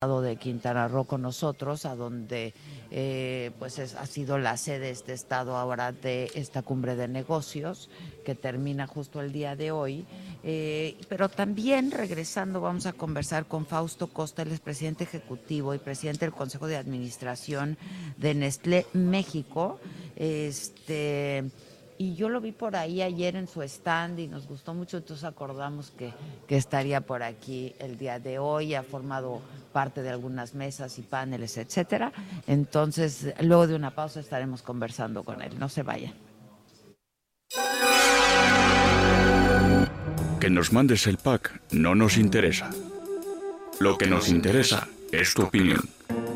de Quintana Roo con nosotros, a donde eh, pues es, ha sido la sede este estado ahora de esta cumbre de negocios que termina justo el día de hoy. Eh, pero también regresando vamos a conversar con Fausto Costa, el presidente ejecutivo y presidente del Consejo de Administración de Nestlé México. Este y yo lo vi por ahí ayer en su stand y nos gustó mucho, entonces acordamos que, que estaría por aquí el día de hoy, ha formado parte de algunas mesas y paneles, etcétera. Entonces, luego de una pausa estaremos conversando con él. No se vayan. Que nos mandes el pack no nos interesa. Lo que nos interesa es tu opinión.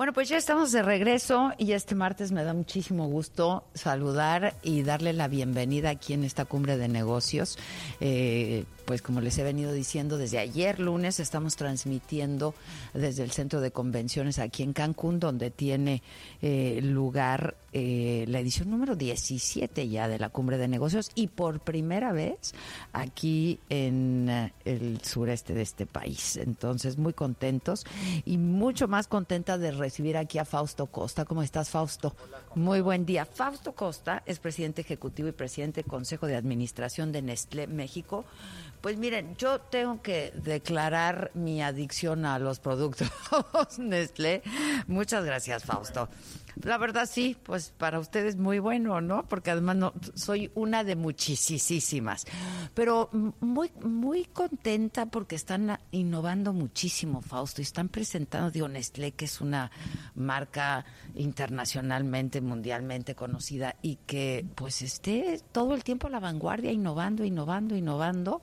Bueno, pues ya estamos de regreso y este martes me da muchísimo gusto saludar y darle la bienvenida aquí en esta cumbre de negocios. Eh, pues como les he venido diciendo, desde ayer lunes estamos transmitiendo desde el centro de convenciones aquí en Cancún, donde tiene eh, lugar eh, la edición número 17 ya de la Cumbre de Negocios y por primera vez aquí en eh, el sureste de este país. Entonces, muy contentos y mucho más contenta de recibir aquí a Fausto Costa. ¿Cómo estás, Fausto? Muy buen día. Fausto Costa es presidente ejecutivo y presidente del Consejo de Administración de Nestlé México. Pues miren, yo tengo que declarar mi adicción a los productos Nestlé. Muchas gracias, Fausto. La verdad sí, pues para ustedes muy bueno, ¿no? Porque además no, soy una de muchísimas. Pero muy, muy contenta porque están innovando muchísimo, Fausto, y están presentando, digo, Nestlé, que es una marca internacionalmente, mundialmente conocida y que pues esté todo el tiempo a la vanguardia, innovando, innovando, innovando.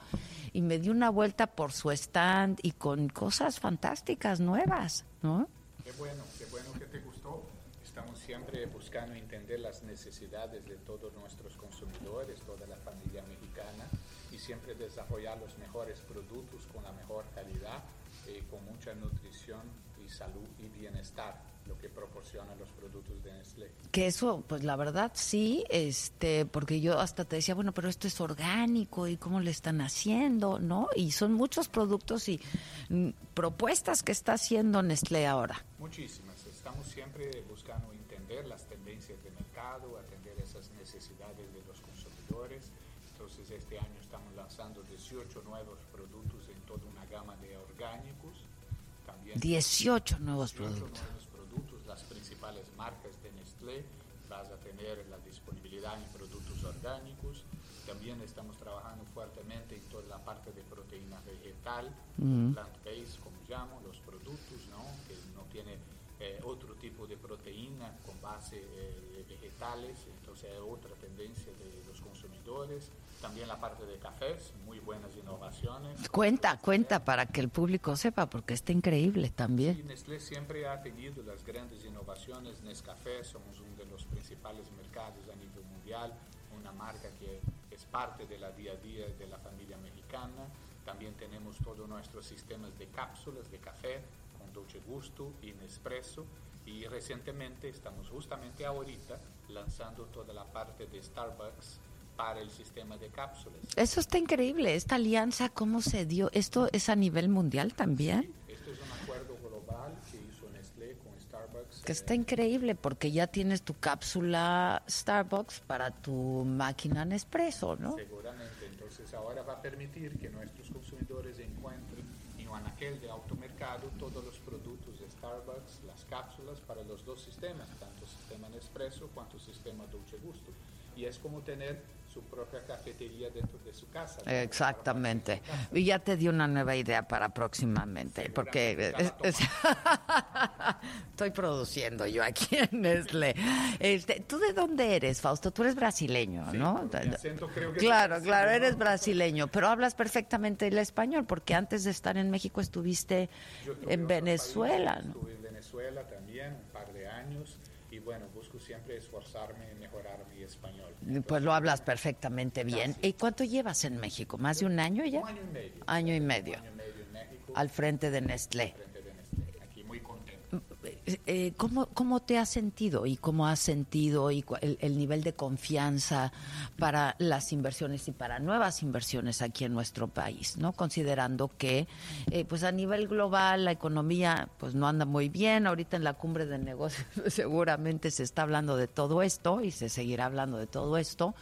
Y me di una vuelta por su stand y con cosas fantásticas, nuevas, ¿no? Qué bueno, qué bueno que te gustó siempre buscando entender las necesidades de todos nuestros consumidores, toda la familia mexicana y siempre desarrollar los mejores productos con la mejor calidad, y con mucha nutrición y salud y bienestar lo que proporcionan los productos de Nestlé. Que eso, pues la verdad sí, este, porque yo hasta te decía, bueno, pero esto es orgánico y cómo le están haciendo, ¿no? Y son muchos productos y mm, propuestas que está haciendo Nestlé ahora. Muchísimas. Estamos siempre buscando las tendencias de mercado, atender esas necesidades de los consumidores. Entonces este año estamos lanzando 18 nuevos productos en toda una gama de orgánicos. También 18 nuevos productos. nuevos productos, las principales marcas de Nestlé. Vas a tener la disponibilidad en productos orgánicos. También estamos trabajando fuertemente en toda la parte de proteína vegetal, plant-based, como llamo, los productos, ¿no? que no tiene eh, otro tipo de proteína con base eh, vegetales, entonces es otra tendencia de los consumidores. También la parte de cafés, muy buenas innovaciones. Cuenta, cuenta para que el público sepa, porque está increíble también. Nestlé siempre ha tenido las grandes innovaciones. Nescafé somos uno de los principales mercados a nivel mundial, una marca que parte de la día a día de la familia mexicana. También tenemos todos nuestros sistemas de cápsulas de café Dolce Gusto y Nespresso y recientemente estamos justamente ahorita lanzando toda la parte de Starbucks para el sistema de cápsulas. Eso está increíble, esta alianza, ¿cómo se dio? ¿Esto es a nivel mundial también? Sí, esto es un acuerdo global que hizo Nestlé con Starbucks. Que está increíble porque ya tienes tu cápsula Starbucks para tu máquina Nespresso, ¿no? Seguramente, entonces ahora va a permitir que nuestros consumidores encuentren en aquel de automercado todos los productos de Starbucks, las cápsulas para los dos sistemas, tanto sistema Nespresso cuanto sistema Dolce Gusto. Y es como tener su propia cafetería dentro de su casa. ¿no? Exactamente. Y ya te di una nueva idea para próximamente, porque es- estoy produciendo yo aquí en Nestlé. Este, ¿Tú de dónde eres, Fausto? Tú eres brasileño, ¿no? acento creo que claro, claro, eres ¿no? brasileño, pero hablas perfectamente el español, porque antes de estar en México estuviste en Venezuela, ¿no? Estuve en Venezuela también un par de años y bueno, busco siempre esforzarme en mejorar mi español. Pues lo hablas perfectamente bien. ¿Y cuánto llevas en México? ¿Más de un año ya? Año y medio. Año y medio. Al frente de Nestlé. Eh, ¿cómo, ¿Cómo te has sentido y cómo has sentido y el, el nivel de confianza para las inversiones y para nuevas inversiones aquí en nuestro país, no? Considerando que, eh, pues a nivel global la economía, pues no anda muy bien. Ahorita en la cumbre de negocios seguramente se está hablando de todo esto y se seguirá hablando de todo esto.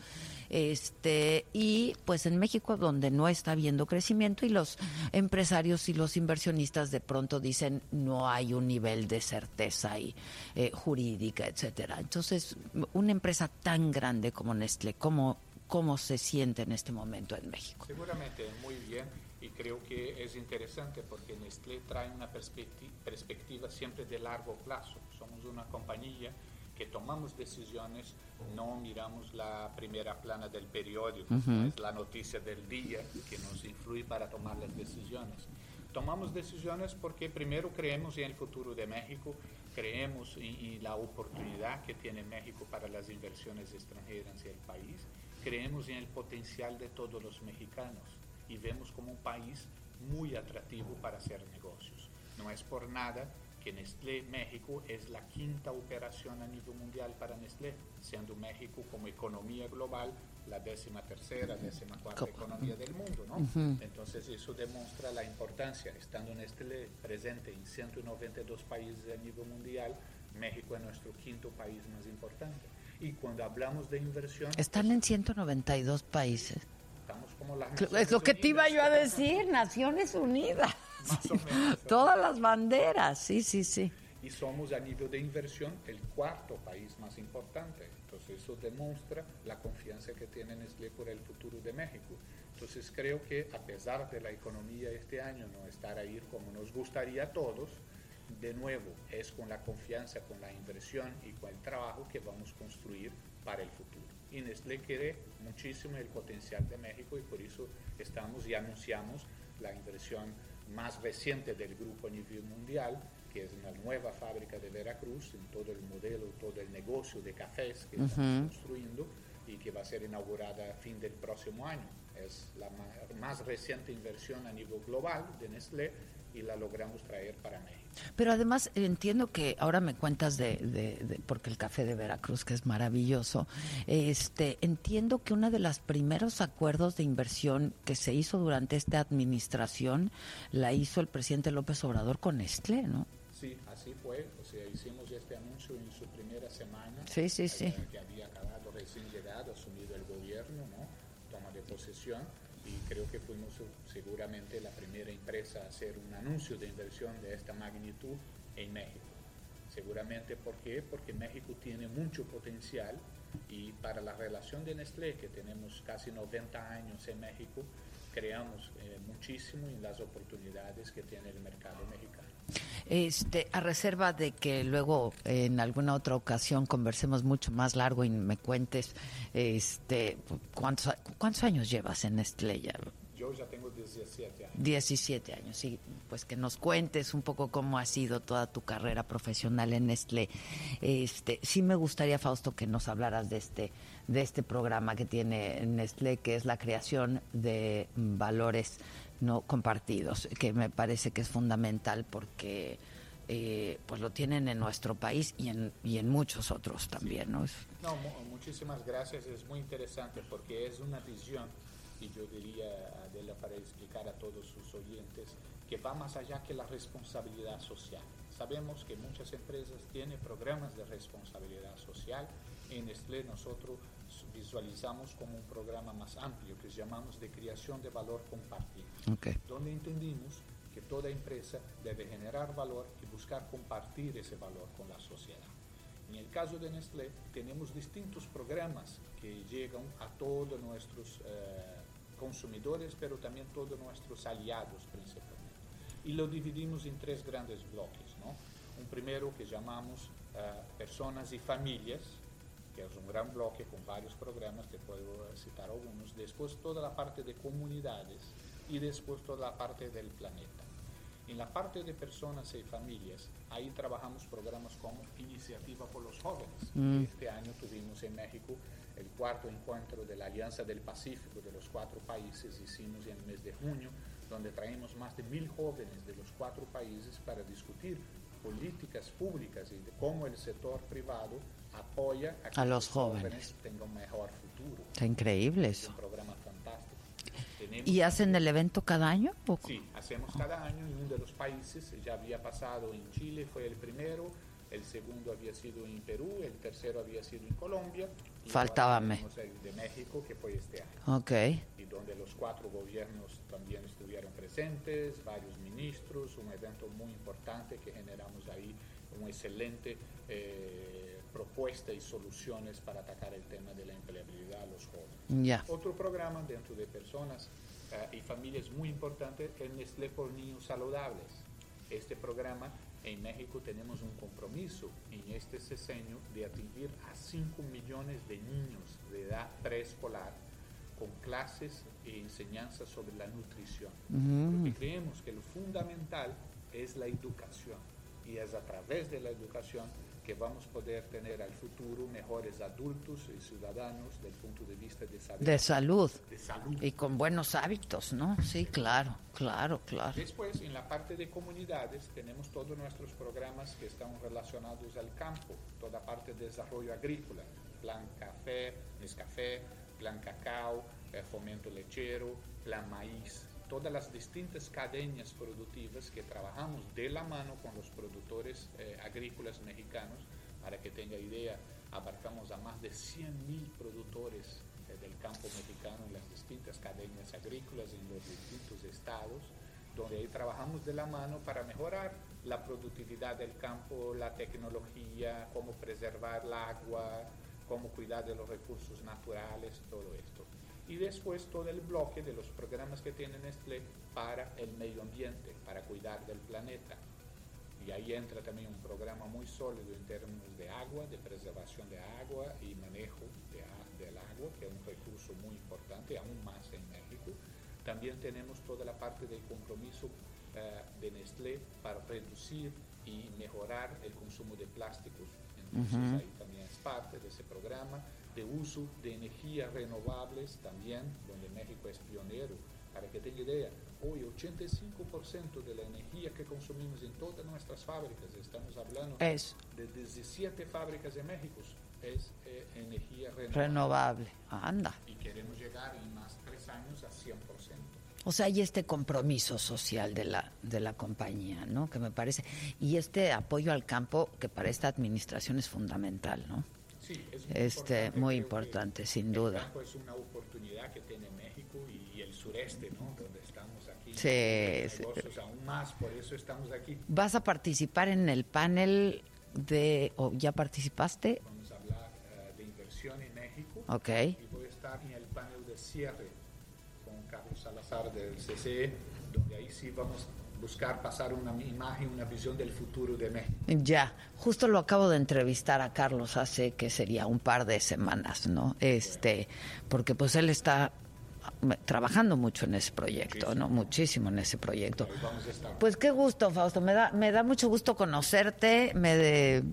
Este, y pues en México donde no está habiendo crecimiento y los empresarios y los inversionistas de pronto dicen no hay un nivel de certeza y, eh, jurídica, etcétera. Entonces, una empresa tan grande como Nestlé, ¿cómo, ¿cómo se siente en este momento en México? Seguramente muy bien y creo que es interesante porque Nestlé trae una perspectiva siempre de largo plazo. Somos una compañía que tomamos decisiones, no miramos la primera plana del periódico, no es la noticia del día que nos influye para tomar las decisiones. Tomamos decisiones porque primero creemos en el futuro de México, creemos en, en la oportunidad que tiene México para las inversiones extranjeras en el país, creemos en el potencial de todos los mexicanos y vemos como un país muy atractivo para hacer negocios. No es por nada que Nestlé México es la quinta operación a nivel mundial para Nestlé, siendo México como economía global la décima tercera, décima cuarta economía del mundo, ¿no? Entonces eso demuestra la importancia, estando Nestlé presente en 192 países a nivel mundial, México es nuestro quinto país más importante. Y cuando hablamos de inversión, Están en 192 países. estamos como las Es lo que te iba yo a decir, Naciones Unidas. Más o menos. Todas las banderas, sí, sí, sí. y somos a nivel de inversión el cuarto país más importante. Entonces eso demuestra la confianza que tiene Nestlé por el futuro de México. Entonces creo que a pesar de la economía este año no estar ahí como nos gustaría a todos, de nuevo es con la confianza, con la inversión y con el trabajo que vamos a construir para el futuro. Y Nestlé quiere muchísimo el potencial de México y por eso estamos y anunciamos la inversión más reciente del grupo a nivel mundial, que es una nueva fábrica de Veracruz, en todo el modelo, todo el negocio de cafés que estamos construyendo y que va a ser inaugurada a fin del próximo año. Es la ma- más reciente inversión a nivel global de Nestlé y la logramos traer para México. Pero además entiendo que ahora me cuentas de, de- de- porque el café de Veracruz que es maravilloso. Este entiendo que uno de los primeros acuerdos de inversión que se hizo durante esta administración la hizo el presidente López Obrador con Nestlé, ¿no? Sí, así fue. O sea, hicimos este anuncio en su primera semana. Sí, sí, sí. eh, Que había acabado recién llegado, asumido el gobierno, ¿no? Toma de posesión. Creo que fuimos seguramente la primera empresa a hacer un anuncio de inversión de esta magnitud en México. Seguramente, ¿por qué? Porque México tiene mucho potencial y para la relación de Nestlé, que tenemos casi 90 años en México, creamos eh, muchísimo en las oportunidades que tiene el mercado mexicano. Este, a reserva de que luego en alguna otra ocasión conversemos mucho más largo y me cuentes este cuántos cuántos años llevas en Nestlé ya. Yo ya tengo 17 años. 17 años, sí, pues que nos cuentes un poco cómo ha sido toda tu carrera profesional en Nestlé. Este, sí me gustaría, Fausto, que nos hablaras de este, de este programa que tiene Nestlé, que es la creación de valores no compartidos, que me parece que es fundamental porque eh, pues lo tienen en nuestro país y en, y en muchos otros también, ¿no? Es- No, mu- muchísimas gracias. Es muy interesante porque es una visión, y yo diría, Adela, para explicar a todos sus oyentes, que va más allá que la responsabilidad social. Sabemos que muchas empresas tienen programas de responsabilidad social. En Nestlé nosotros visualizamos como un programa más amplio que llamamos de creación de valor compartido Ok. donde entendimos que toda empresa debe generar valor y buscar compartir ese valor con la sociedad. En el caso de Nestlé, tenemos distintos programas que llegan a todos nuestros eh, consumidores, pero también todos nuestros aliados principalmente. Y lo dividimos en tres grandes bloques. ¿no? Un primero que llamamos eh, personas y familias, que es un gran bloque con varios programas, te puedo citar algunos. Después toda la parte de comunidades y después toda la parte del planeta. En la parte de personas y familias, ahí trabajamos programas como Iniciativa por los Jóvenes. Este año tuvimos en México el cuarto encuentro de la Alianza del Pacífico de los cuatro países, hicimos en el mes de junio, donde traemos más de mil jóvenes de los cuatro países para discutir políticas públicas y de cómo el sector privado apoya a A los jóvenes. tengan un mejor futuro. Está increíble Es eso. un programa fantástico. Tenemos- ¿Y hacen el evento cada año? ¿O- Sí, hacemos cada año en uno de los países. Ya había pasado en Chile, fue el primero. El segundo había sido en Perú, el tercero había sido en Colombia. y Faltaba el de México, que fue este año. Ok. Y donde los cuatro gobiernos también estuvieron presentes, varios ministros, un evento muy importante que generamos ahí, una excelente eh, propuesta y soluciones para atacar el tema de la empleabilidad a los jóvenes. Otro programa dentro de personas eh, y familias muy importante es Nestlé por Niños Saludables. Este programa en México tenemos un compromiso en este sexenio de atingir a 5 millones de niños de edad preescolar con clases e enseñanzas sobre la nutrición. Porque creemos que lo fundamental es la educación y es a través de la educación que vamos a poder tener al futuro mejores adultos y ciudadanos desde el punto de vista de salud. De salud. de salud. Y con buenos hábitos, ¿no? Sí, claro, claro, claro. Después, en la parte de comunidades, tenemos todos nuestros programas que están relacionados al campo, toda parte de desarrollo agrícola, plan café, Nescafé, plan cacao, eh, fomento lechero, plan maíz, todas las distintas cadenas productivas que trabajamos de la mano con los productores eh, agrícolas mexicanos. Para que tenga idea, abarcamos a más de 100.000 productores eh, del campo mexicano en las distintas cadenas agrícolas en los distintos estados, donde ahí trabajamos de la mano para mejorar la productividad del campo, la tecnología, cómo preservar el agua, cómo cuidar de los recursos naturales, todo esto. Y después todo el bloque de los programas que tiene Nestlé para el medio ambiente, para cuidar del planeta. Y ahí entra también un programa muy sólido en términos de agua, de preservación de agua y manejo de del agua, que es un recurso muy importante, aún más en México. También tenemos toda la parte del compromiso eh, de Nestlé para reducir y mejorar el consumo de plásticos. Entonces ahí también es parte de ese programa de uso de energías renovables también, donde México es pionero. Para que tenga idea, hoy 85% de la energía que consumimos en todas nuestras fábricas, estamos hablando Es de 17 fábricas de México, es eh, energía renovable. renovable. Anda. Y queremos llegar en más tres años a 100%. O sea, hay este compromiso social de la, de la compañía, ¿no? Que me parece. Y este apoyo al campo, que para esta administración es fundamental, ¿no? Este, muy importante, sin duda. es una oportunidad que tiene México y, el sureste, ¿no? Donde estamos aquí. Sí, en sí. negocios aún más, por eso estamos aquí. ¿Vas a participar en el panel de. o ya participaste? Vamos a hablar eh, de inversión en México. Ok. Y voy a estar en el panel de cierre con Carlos Salazar del CCE, donde ahí sí vamos a buscar pasar una imagen, una visión del futuro de México. Ya, justo lo acabo de entrevistar a Carlos hace que sería un par de semanas, ¿no? Este, porque pues él está ah, trabajando mucho en ese proyecto, ¿no? Muchísimo en ese proyecto. Pues qué gusto, Fausto. Me da, me da mucho gusto conocerte. Me de,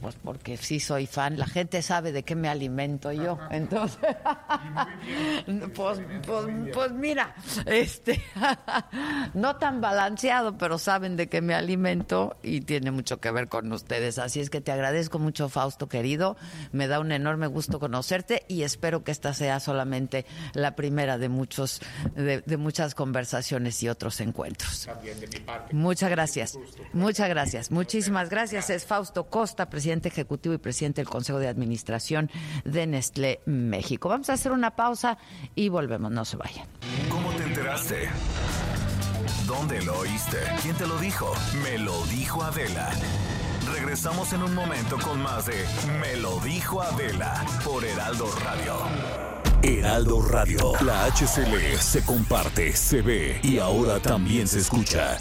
pues porque sí soy fan. La gente sabe de qué me alimento yo. Entonces, pues, pues, pues mira, este, no tan balanceado, pero saben de qué me alimento y tiene mucho que ver con ustedes. Así es que te agradezco mucho, Fausto querido. Me da un enorme gusto conocerte y espero que esta sea solamente la primera de muchos, de, de muchas conversaciones y otros encuentros. También de mi parte. Muchas gracias. Muchas gracias. Muchísimas gracias. Es Fausto Costa, presidente ejecutivo y presidente del Consejo de Administración de Nestlé México. Vamos a hacer una pausa y volvemos. No se vayan. ¿Cómo te enteraste? ¿Dónde lo oíste? ¿Quién te lo dijo? Me lo dijo Adela. Regresamos en un momento con más de Me lo dijo Adela por Heraldo Radio. Heraldo Radio, la HCL se comparte, se ve y ahora también se escucha.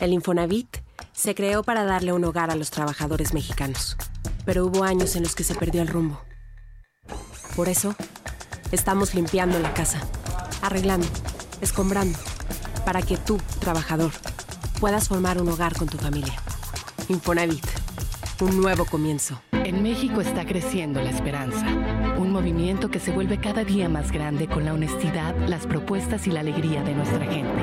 El Infonavit se creó para darle un hogar a los trabajadores mexicanos, pero hubo años en los que se perdió el rumbo. Por eso, estamos limpiando la casa, arreglando, escombrando, para que tú, trabajador, puedas formar un hogar con tu familia. Infonavit, un nuevo comienzo. En México está creciendo la esperanza, un movimiento que se vuelve cada día más grande con la honestidad, las propuestas y la alegría de nuestra gente.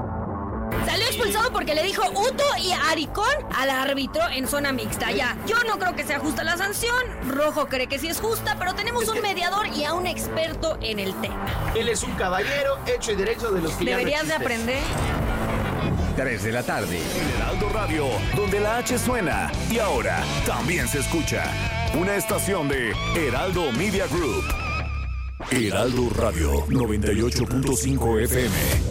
Expulsado porque le dijo Uto y Aricón al árbitro en zona mixta. Ya, yo no creo que sea justa la sanción. Rojo cree que sí es justa, pero tenemos un mediador y a un experto en el tema. Él es un caballero hecho y derecho de los que ya no Deberías de aprender. 3 de la tarde. En Heraldo Radio, donde la H suena y ahora también se escucha. Una estación de Heraldo Media Group. Heraldo Radio 98.5 FM.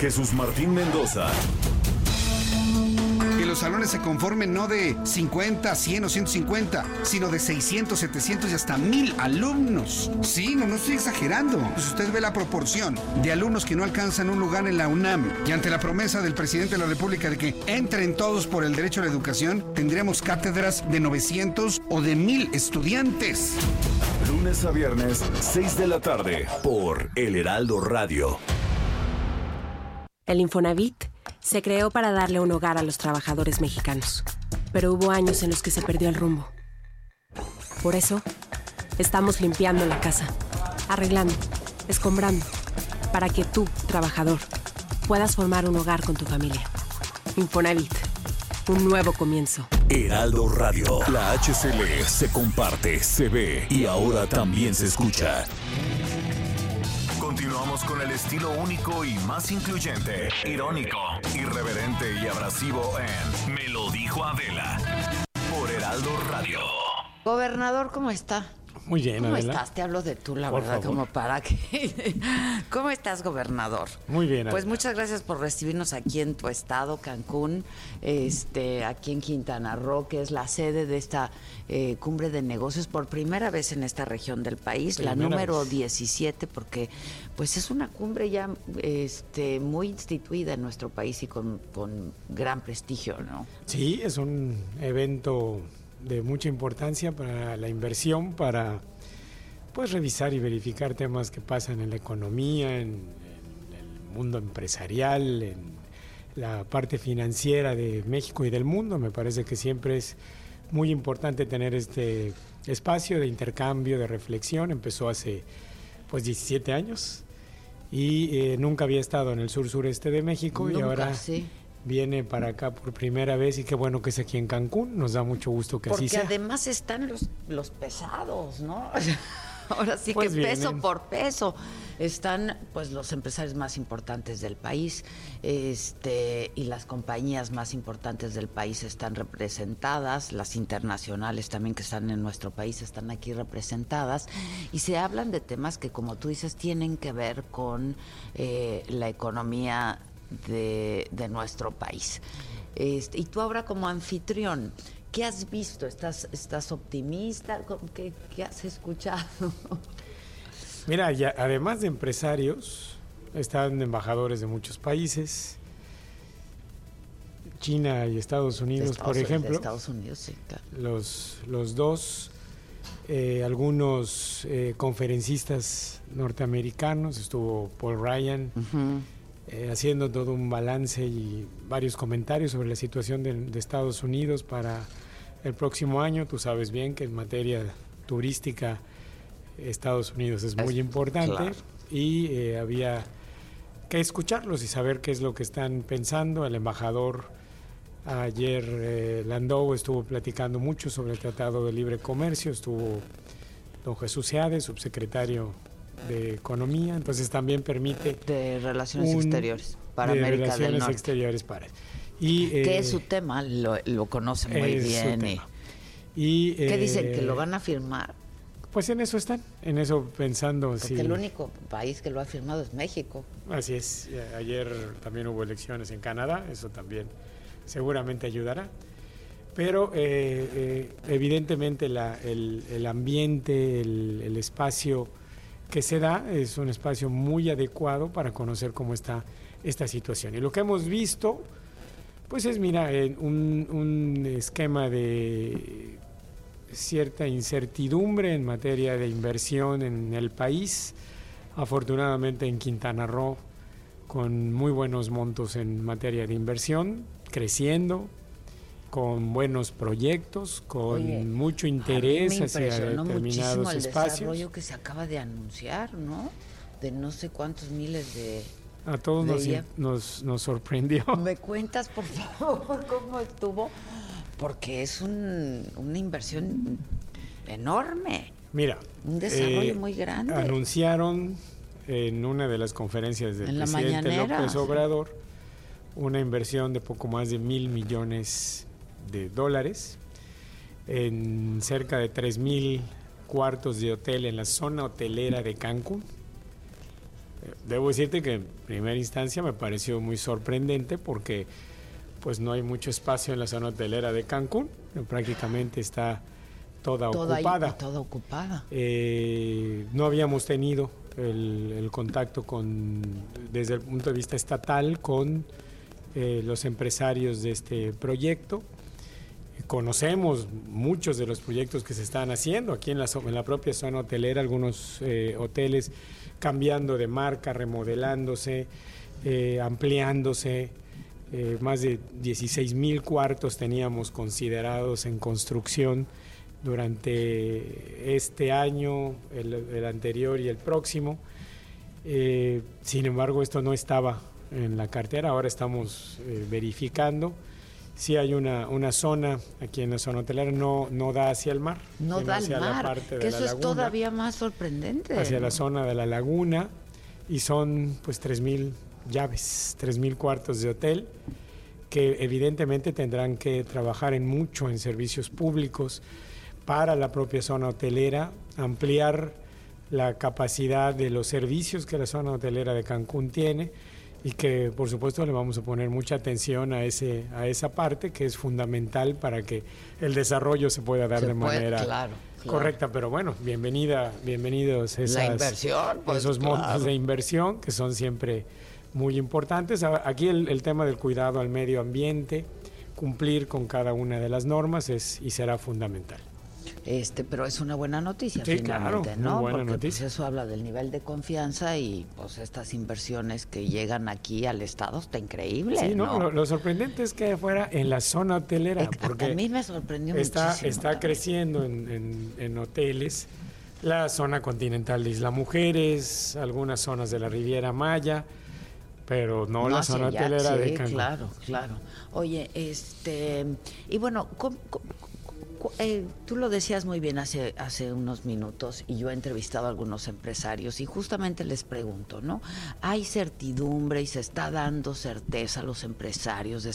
Jesús Martín Mendoza. Que los salones se conformen no de 50, 100 o 150, sino de 600, 700 y hasta 1000 alumnos. Sí, no, no estoy exagerando. Pues usted ve la proporción de alumnos que no alcanzan un lugar en la UNAM y ante la promesa del presidente de la República de que entren todos por el derecho a la educación, tendríamos cátedras de 900 o de 1000 estudiantes. Lunes a viernes, 6 de la tarde, por El Heraldo Radio. El Infonavit se creó para darle un hogar a los trabajadores mexicanos, pero hubo años en los que se perdió el rumbo. Por eso, estamos limpiando la casa, arreglando, escombrando, para que tú, trabajador, puedas formar un hogar con tu familia. Infonavit, un nuevo comienzo. Heraldo Radio, la HCL se comparte, se ve y ahora también se escucha. Con el estilo único y más incluyente, irónico, irreverente y abrasivo en Me lo dijo Adela por Heraldo Radio. Gobernador, ¿cómo está? Muy bien, ¿Cómo Adela. estás? Te hablo de tú, la Por verdad, favor. como para que... ¿Cómo estás, gobernador? Muy bien, Pues Adela. muchas gracias por recibirnos aquí en tu estado, Cancún, este, aquí en Quintana Roo, que es la sede de esta eh, cumbre de negocios por primera vez en esta región del país, la número vez. 17, porque pues es una cumbre ya este, muy instituida en nuestro país y con, con gran prestigio, ¿no? Sí, es un evento de mucha importancia para la inversión, para pues revisar y verificar temas que pasan en la economía, en, en el mundo empresarial, en la parte financiera de México y del mundo. Me parece que siempre es muy importante tener este espacio de intercambio, de reflexión. Empezó hace pues 17 años y eh, nunca había estado en el sur sureste de México y ahora sí. Viene para acá por primera vez y qué bueno que es aquí en Cancún. Nos da mucho gusto que Porque así sea. además están los, los pesados, ¿no? Ahora sí Pues que peso vienen. por peso. Están pues los empresarios más importantes del país este, y las compañías más importantes del país están representadas, las internacionales también que están en nuestro país están aquí representadas y se hablan de temas que como tú dices tienen que ver con eh, la economía de, de nuestro país. Este, y tú ahora como anfitrión, ¿qué has visto? ¿Estás, estás optimista? ¿Qué, qué has escuchado? Mira, ya, además de empresarios, están embajadores de muchos países, China y Estados Unidos, Estados por Unidos- ejemplo. Estados Unidos, sí, claro. Los, los dos, eh, algunos eh, conferencistas norteamericanos, estuvo Paul Ryan eh, haciendo todo un balance y varios comentarios sobre la situación de, de Estados Unidos para el próximo año. Tú sabes bien que en materia turística Estados Unidos es muy Es- importante claro. y eh, había que escucharlos y saber qué es lo que están pensando. El embajador ayer eh, Landau estuvo platicando mucho sobre el Tratado de Libre Comercio, estuvo don Jesús Seade, subsecretario de Economía, entonces también permite de Relaciones un- Exteriores para de América del Relaciones Norte. Exteriores para y que eh, es su tema, lo, lo conoce muy bien. y- y ¿Qué eh, dicen? ¿Que lo van a firmar? Pues en eso están, en eso pensando Porque si el único país que lo ha firmado es México. Así es, eh, ayer también hubo elecciones en Canadá, eso también seguramente ayudará. Pero eh, eh, evidentemente la- el, el ambiente, el, el espacio que se da es un espacio muy adecuado para conocer cómo está esta situación. Y lo que hemos visto, pues es, mira, un, un esquema de cierta incertidumbre en materia de inversión en el país. Afortunadamente en Quintana Roo, con muy buenos montos en materia de inversión, creciendo, con buenos proyectos, con Oye, mucho interés hacia determinados el espacios. desarrollo que se acaba de anunciar, ¿no? De no sé cuántos miles de... A todos nos, nos, nos sorprendió. ¿Me cuentas, por favor, cómo estuvo? Porque es un- una inversión enorme. Mira, Un desarrollo eh, muy grande. Anunciaron en una de las conferencias del En presidente López sí. Obrador una inversión de poco más de mil millones de dólares en cerca de tres mil cuartos de hotel en la zona hotelera de Cancún. Eh, Debo decirte que en primera instancia me pareció muy sorprendente porque pues no hay mucho espacio en la zona hotelera de Cancún, que prácticamente está toda, Toda ahí- ocupada. toda ocupada. Eh, no habíamos tenido el, el contacto con, desde el punto de vista estatal con eh, los empresarios de este proyecto. Conocemos muchos de los proyectos que se están haciendo aquí en la, propia zona hotelera, algunos eh, hoteles cambiando de marca, remodelándose, eh, ampliándose. Eh, más de 16 mil cuartos teníamos considerados en construcción durante este año, el, anterior y el próximo. Sin embargo, esto no estaba en la cartera, ahora estamos verificando. Sí hay una, una zona aquí en la zona hotelera, no, no da hacia el mar, No sino da al hacia la mar, parte de que la eso es laguna todavía más sorprendente. hacia la zona de la laguna y son pues 3.000 llaves, 3.000 cuartos de hotel que evidentemente tendrán que trabajar en mucho en servicios públicos para la propia zona hotelera, ampliar la capacidad de los servicios que la zona hotelera de Cancún tiene y que por supuesto le vamos a poner mucha atención a ese a esa parte que es fundamental para que el desarrollo se pueda dar Se de puede, manera claro, claro. correcta. Pero bueno bienvenida bienvenidos esas, inversión, pues, esos montos de inversión que son siempre muy importantes. Aquí el, el tema del cuidado al medio ambiente cumplir con cada una de las normas es y será fundamental Este, pero es una buena noticia Sí, finalmente, claro, ¿no? buena Porque pues, noticia. eso habla del nivel de confianza y pues estas inversiones que llegan aquí al estado está increíble, Sí, no, ¿no? Lo, lo sorprendente es que fuera en la zona hotelera, porque a mí me sorprendió está, muchísimo está también. creciendo en, en- en hoteles, la zona continental de Isla Mujeres, algunas zonas de la Riviera Maya, pero no, la zona allá, hotelera sí, de Cancún. claro, claro. Oye, este, y bueno, ¿cómo- eh, tú lo decías muy bien hace, hace unos minutos y yo he entrevistado a algunos empresarios y justamente les pregunto, ¿no? ¿Hay certidumbre y se está dando certeza a los empresarios,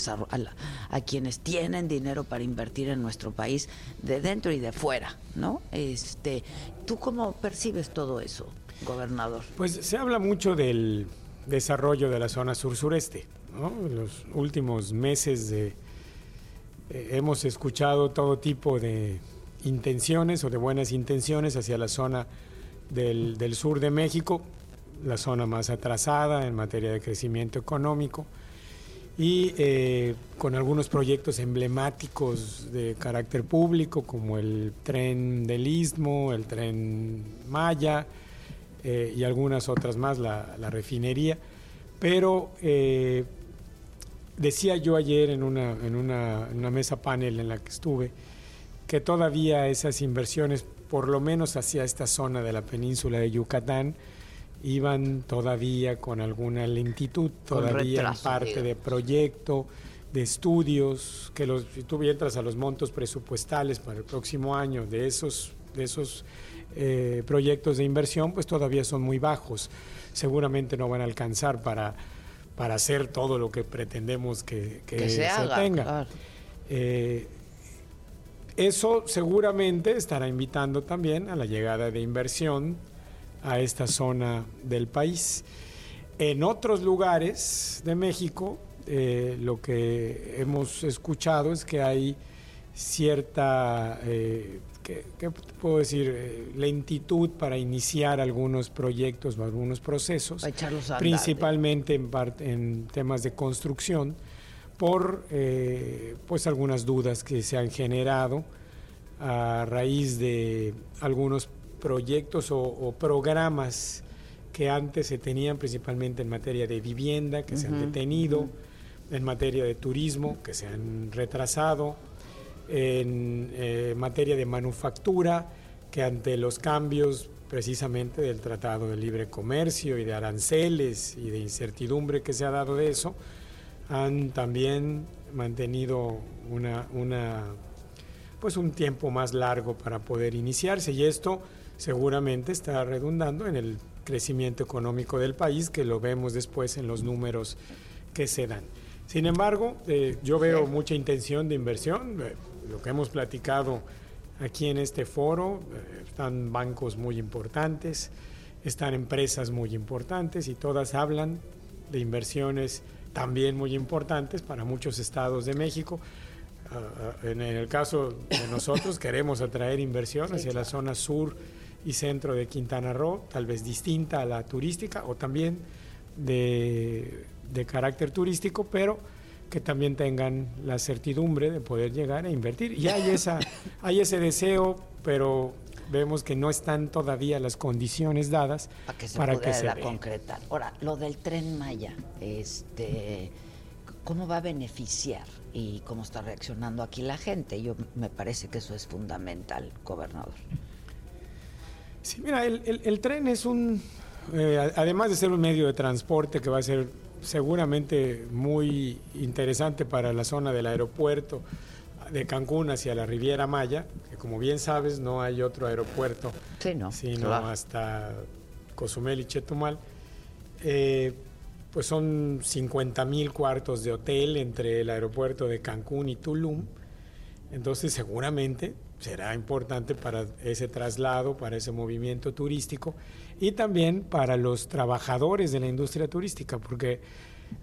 a quienes tienen dinero para invertir en nuestro país de dentro y de fuera, ¿no? Este, ¿Tú cómo percibes todo eso, gobernador? Pues se habla mucho del desarrollo de la zona sur-sureste. ¿no? En los últimos meses de, eh, hemos escuchado todo tipo de intenciones o de buenas intenciones hacia la zona del, sur de México, la zona más atrasada en materia de crecimiento económico y eh, con algunos proyectos emblemáticos de carácter público como el tren del Istmo, el tren Maya eh, y algunas otras más, la, refinería. Pero decía yo ayer en una, en, una, en una mesa panel en la que estuve que todavía esas inversiones, por lo menos hacia esta zona de la península de Yucatán, iban todavía con alguna lentitud, todavía en parte de proyecto, de estudios, que los, si tú entras a los montos presupuestales para el próximo año de esos, de esos eh, proyectos de inversión, pues todavía son muy bajos. Seguramente no van a alcanzar para, para hacer todo lo que pretendemos que, que Que se se haga, tenga. claro. Eh, eso seguramente estará invitando también a la llegada de inversión a esta zona del país. En otros lugares de México, eh, lo que hemos escuchado es que hay cierta, eh, ¿qué, qué puedo decir?, Eh, lentitud para iniciar algunos proyectos o algunos procesos, a principalmente en, temas de construcción, por eh, pues algunas dudas que se han generado a raíz de algunos proyectos o, o programas que antes se tenían principalmente en materia de vivienda, que se han detenido, en materia de turismo, que se han retrasado, en eh, materia de manufactura, que ante los cambios precisamente del Tratado de Libre Comercio y de aranceles y de incertidumbre que se ha dado de eso, han también mantenido una, una pues un tiempo más largo para poder iniciarse y esto seguramente está redundando en el crecimiento económico del país que lo vemos después en los números que se dan. Sin embargo, eh, yo veo mucha intención de inversión, eh, lo que hemos platicado aquí en este foro, eh, están bancos muy importantes, están empresas muy importantes y todas hablan de inversiones también muy importantes para muchos estados de México. Ah, ah, en el caso de nosotros queremos atraer inversión hacia la zona sur y centro de Quintana Roo, tal vez distinta a la turística o también de, de carácter turístico, pero que también tengan la certidumbre de poder llegar a invertir. Y hay, esa, hay ese deseo, pero vemos que no están todavía las condiciones dadas para que se para que se concretar. Ahora, lo del tren Maya, este, ¿cómo va a beneficiar y cómo está reaccionando aquí la gente? Yo me parece que eso es fundamental, gobernador. Sí, mira, el, el- el tren es un, eh, además de ser un medio de transporte que va a ser seguramente muy interesante para la zona del aeropuerto de Cancún hacia la Riviera Maya, que como bien sabes no hay otro aeropuerto Sí, no, sino claro. hasta Cozumel y Chetumal. Eh, pues son 50 mil cuartos de hotel entre el aeropuerto de Cancún y Tulum. Entonces seguramente será importante para ese traslado, para ese movimiento turístico y también para los trabajadores de la industria turística, porque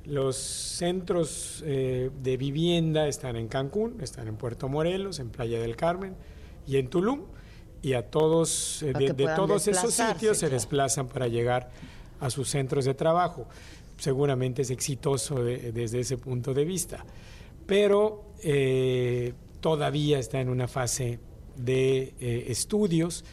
los centros eh, de vivienda están en Cancún, están en Puerto Morelos, en Playa del Carmen y en Tulum, y a todos, eh, de, todos esos sitios se desplazan para llegar a sus centros de trabajo. Seguramente es exitoso de- desde ese punto de vista, pero eh, todavía está en una fase de estudios.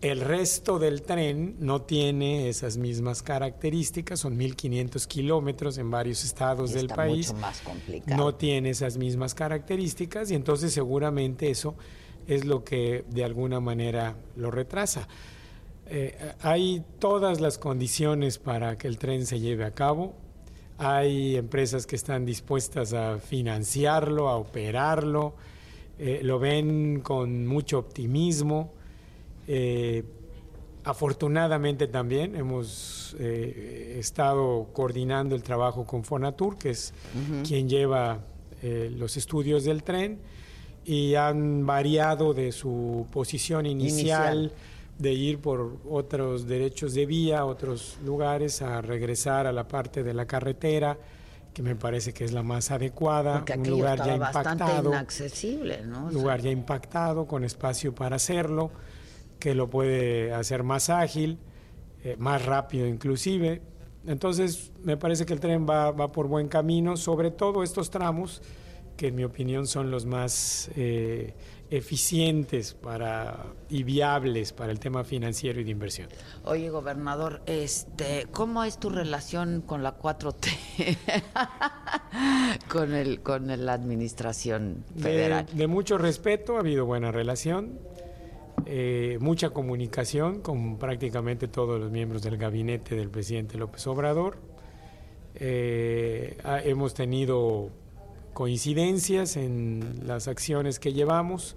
El resto del tren no tiene esas mismas características, son 1.500 kilómetros en varios estados del país. mucho más complicado. No tiene esas mismas características y entonces seguramente eso es lo que de alguna manera lo retrasa. Eh, hay todas las condiciones para que el tren se lleve a cabo. Hay empresas que están dispuestas a financiarlo, a operarlo. eh, lo ven con mucho optimismo. Eh, afortunadamente también hemos eh, estado coordinando el trabajo con Fonatur, que es Ujú. quien lleva eh, los estudios del tren, y han variado de su posición inicial, Inicial. de ir por otros derechos de vía, otros lugares, a regresar a la parte de la carretera, que me parece que es la más adecuada, Porque un lugar ya impactado inaccesible, ¿no? O sea, lugar ya impactado, con espacio para hacerlo, que lo puede hacer más ágil, eh, más rápido inclusive. Entonces, me parece que el tren va, va por buen camino, sobre todo estos tramos, que en mi opinión son los más eh, eficientes para, y viables para el tema financiero y de inversión. Oye, gobernador, este, ¿cómo es tu relación con la 4T? con el con la administración De, federal. de mucho respeto, ha habido buena relación, eh, mucha comunicación con prácticamente todos los miembros del gabinete del presidente López Obrador. Eh, ha- hemos tenido coincidencias en las acciones que llevamos,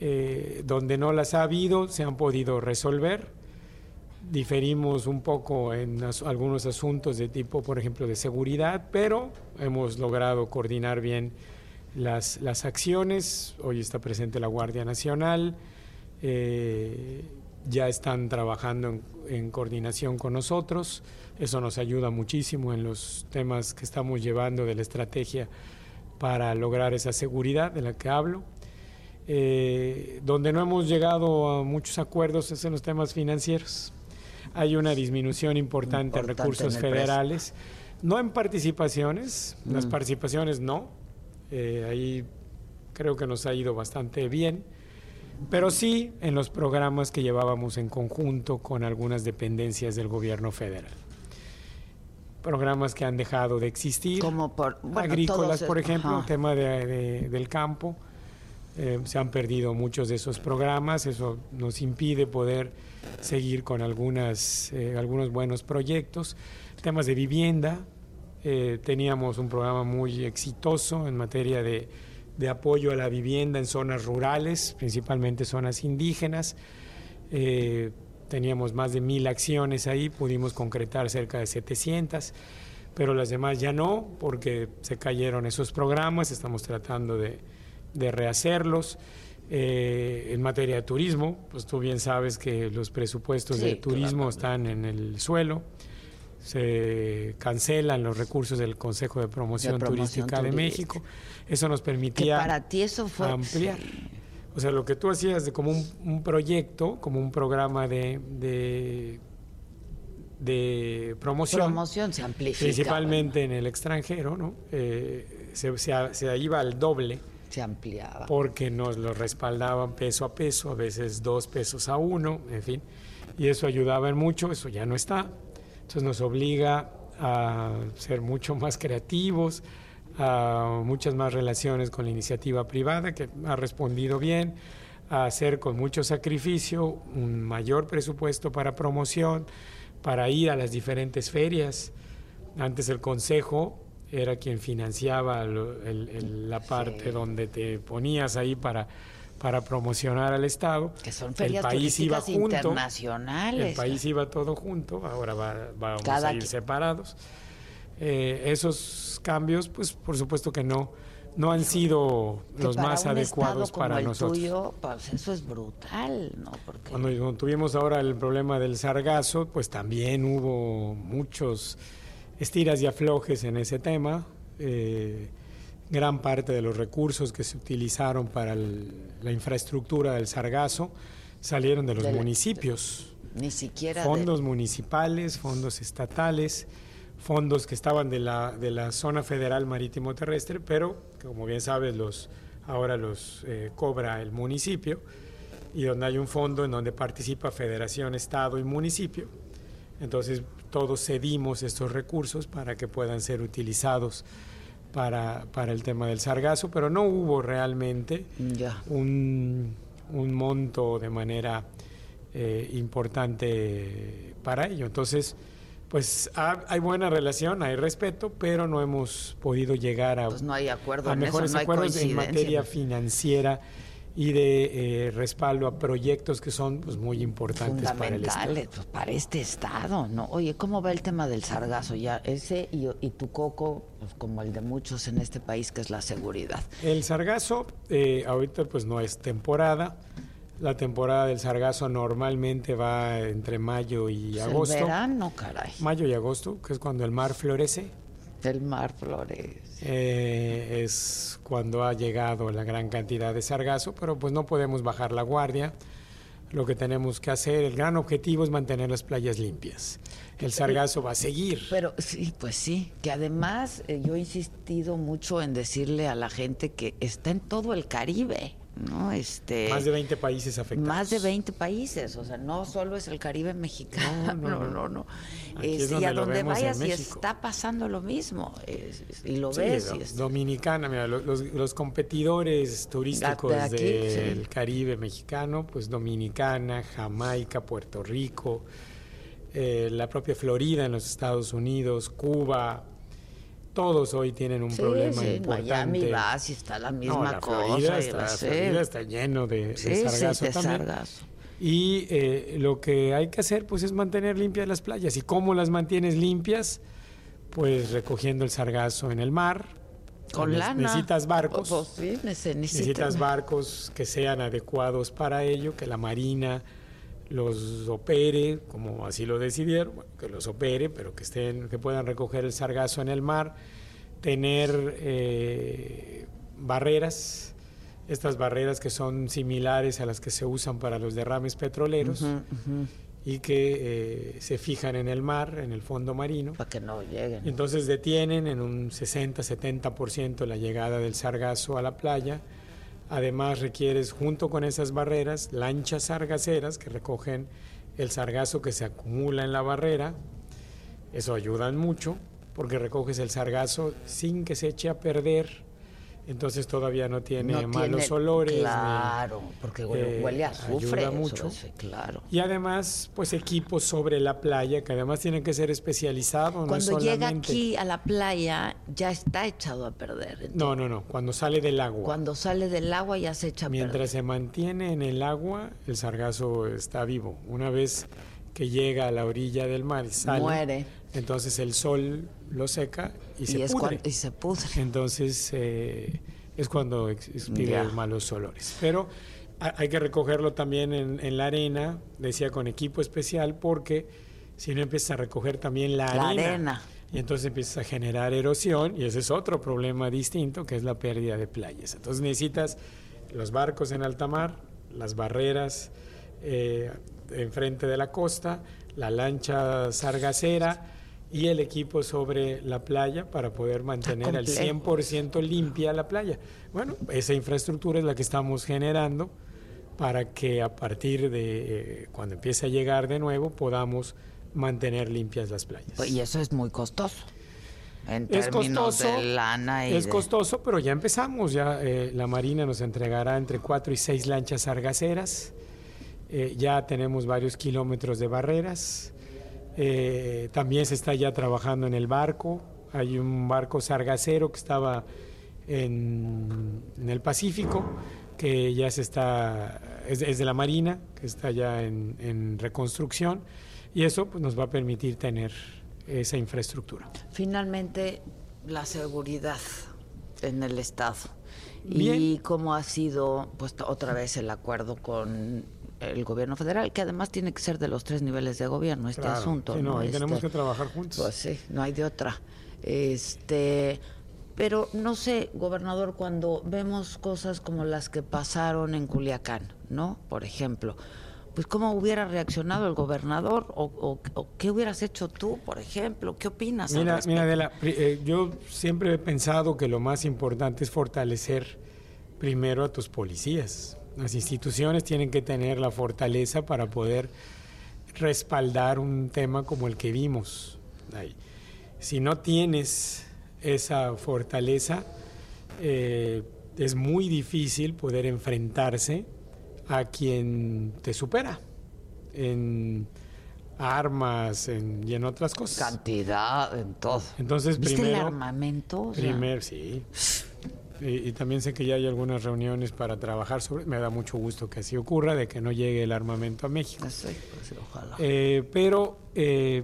eh, donde no las ha habido, se han podido resolver. Diferimos un poco en as- algunos asuntos de tipo, por ejemplo, de seguridad, pero hemos logrado coordinar bien las, las acciones. Hoy está presente la Guardia Nacional, eh, ya están trabajando en, en coordinación con nosotros. Eso nos ayuda muchísimo en los temas que estamos llevando de la estrategia para lograr esa seguridad de la que hablo. Eh, donde no hemos llegado a muchos acuerdos es en los temas financieros. Hay una disminución importante, en Importante recursos en precio. federales, no en participaciones, las Mm. participaciones no, eh, ahí creo que nos ha ido bastante bien, pero sí en los programas que llevábamos en conjunto con algunas dependencias del gobierno federal. Programas que han dejado de existir, Como por bueno, agrícolas, por ejemplo, el tema de- de- del campo. eh, se han perdido muchos de esos programas, eso nos impide poder seguir con algunas, eh, algunos buenos proyectos. Temas de vivienda, eh, teníamos un programa muy exitoso en materia de, de apoyo a la vivienda en zonas rurales, principalmente zonas indígenas. Eh, teníamos más de mil acciones ahí, pudimos concretar cerca de 700, pero las demás ya no, porque se cayeron esos programas, estamos tratando de, de rehacerlos. Eh, en materia de turismo, pues tú bien sabes que los presupuestos Sí, de turismo claro. están en el suelo, se cancelan los recursos del Consejo de Promoción, promoción Turística de. México. Eso nos Que permitía para ti eso fue ampliar. O sea, lo que tú hacías de como un, un proyecto, como un programa de, de, de promoción, promoción se amplifica. principalmente en el extranjero, ¿no? Eh, se, se- se iba al doble se ampliaba. porque nos lo respaldaban peso a peso, a veces dos pesos a uno, en fin, y eso ayudaba en mucho, eso ya no está. Entonces nos obliga a ser mucho más creativos, a muchas más relaciones con la iniciativa privada, que ha respondido bien, a hacer con mucho sacrificio un mayor presupuesto para promoción, para ir a las diferentes ferias. Antes el Consejo era quien financiaba lo- el- el- la parte donde te ponías ahí para, para promocionar al Estado. Que son el ferias país iba junto. internacionales. El país iba todo junto, ahora va- vamos Cada a ir separados. Eh, esos cambios, pues por supuesto que no, no han sido Que los más adecuados como para el nosotros. tuyo, pues eso es brutal, ¿no? Porque Cuando, tuvimos ahora el problema del sargazo, pues también hubo muchos estiras y aflojes en ese tema. Eh, gran parte de los recursos que se utilizaron para el- la infraestructura del sargazo salieron de los municipios. ni siquiera de- Fondos municipales, fondos estatales, fondos que estaban de la, de la zona federal marítimo terrestre, pero como bien sabes, los, ahora los eh, cobra el municipio y donde hay un fondo en donde participa federación, estado y municipio. Entonces todos cedimos estos recursos para que puedan ser utilizados para, para el tema del sargazo, pero no hubo realmente un, un monto de manera eh, importante para ello. Entonces, pues ha- hay buena relación, hay respeto, pero no hemos podido llegar a, Pues no hay acuerdo a en eso, mejores hay acuerdos en materia financiera y de eh, respaldo a proyectos que son pues, muy importantes para el Estado. fundamentales pues, para este estado, ¿no? Oye, ¿cómo va el tema del sargazo ya? Ese y, y tu coco, pues como el de muchos en este país, que es la seguridad. El sargazo, eh, ahorita pues no es temporada. La temporada del sargazo normalmente va entre mayo y Pues agosto. El verano, caray. Mayo y agosto, que es cuando el mar florece. El mar florece. Eh, es cuando ha llegado la gran cantidad de sargazo, pero pues no podemos bajar la guardia. Lo que tenemos que hacer, el gran objetivo es mantener las playas limpias. El sargazo va a seguir. Pero sí, pues sí, que además eh, yo he insistido mucho en decirle a la gente que está en todo el Caribe, ¿no? Este Más de 20 países afectados. Más de 20 países, o sea, no solo es el Caribe mexicano, no, no, no, es y a donde vayas y está pasando lo mismo, es- es- y lo Sí, ves. y es- Dominicana, mira, lo- los, los competidores turísticos De aquí, del sí. Caribe mexicano, pues Dominicana, Jamaica, Puerto Rico, eh, la propia Florida en los Estados Unidos, Cuba, todos hoy tienen un Sí, problema sí, en importante. Miami vas y está la misma No, la cosa. Florida, está, la Florida está lleno de, de Sí, sí, sargazo de también. sargazo. Y eh, lo que hay que hacer pues es mantener limpias las playas. ¿Y cómo las mantienes limpias? Pues recogiendo el sargazo en el mar. Con lana. Necesitas barcos. Pues Necesitas barcos que sean adecuados para ello, que la Marina los opere, como así lo decidieron, bueno, que los opere, pero que estén, que puedan recoger el sargazo en el mar, tener eh, barreras, estas barreras que son similares a las que se usan para los derrames petroleros y que eh, se fijan en el mar, en el fondo marino. Para que no lleguen. Entonces detienen en un 60-70% la llegada del sargazo a la playa. Además requieres junto con esas barreras lanchas sargaceras que recogen el sargazo que se acumula en la barrera. Eso ayuda mucho porque recoges el sargazo sin que se eche a perder. Entonces todavía no tiene No malos tiene- olores. ni- Claro, porque huele, eh, huele a azufre. ayuda eso mucho. es- claro. Y además, pues equipos sobre la playa que además tienen que ser especializados. no es Cuando llega solamente- aquí a la playa ya está echado a perder. No, no, no. Cuando sale del agua. Cuando sale del agua ya se echa a perder. Mientras se mantiene en el agua, el sargazo está vivo. Una vez que llega a la orilla del mar y sale, Muere. Entonces el sol lo seca y, Y se es pudre. y se pudre. Entonces eh, es cuando ex- expide malos olores. Pero ha- hay que recogerlo también en, en la arena, decía con equipo especial, porque si no empiezas a recoger también la, La arena, arena. y entonces empiezas a generar erosión y ese es otro problema distinto que es la pérdida de playas. Entonces necesitas los barcos en alta mar, las barreras eh, enfrente de la costa, la lancha sargacera y el equipo sobre la playa para poder mantener al complejo. 100% limpia la playa. Bueno, esa infraestructura es la que estamos generando para que a partir de eh, cuando empiece a llegar de nuevo podamos mantener limpias las playas. Pues, Y eso es muy costoso. En Es costoso, de lana y es de- costoso, pero ya empezamos. Ya eh, la Marina nos entregará entre cuatro y seis lanchas sargaceras. Eh, ya tenemos varios kilómetros de barreras. Eh, también se está ya trabajando en el barco. Hay un barco sargacero que estaba en, en el Pacífico, que ya se está, es, es de la Marina, que está ya en, en reconstrucción. Y eso pues, nos va a permitir tener esa infraestructura. Finalmente, la seguridad. en el estado. Bien. Y cómo ha sido, pues otra vez el acuerdo con el gobierno federal, que además tiene que ser de los tres niveles de gobierno este Claro, asunto. sí, no, tenemos Este, que trabajar juntos. Pues sí, no hay de otra. Este, pero no sé, gobernador, cuando vemos cosas como las que pasaron en Culiacán, ¿no? Por ejemplo, pues cómo hubiera reaccionado el gobernador o, o- o qué hubieras hecho tú, por ejemplo, ¿qué opinas? Mira, mira, Adela, eh, yo siempre he pensado que lo más importante es fortalecer primero a tus policías. Las instituciones tienen que tener la fortaleza para poder respaldar un tema como el que vimos. ahí. Si no tienes esa fortaleza, eh, es muy difícil poder enfrentarse a quien te supera en armas en- y en otras cosas. Cantidad, en todo. Entonces, ¿Viste primero... el armamento? O sea, Primer, sí. Y, y también sé que ya hay algunas reuniones para trabajar sobre. Me da mucho gusto que así ocurra, de que no llegue el armamento a México. sí, pues, ojalá. Eh, pero eh,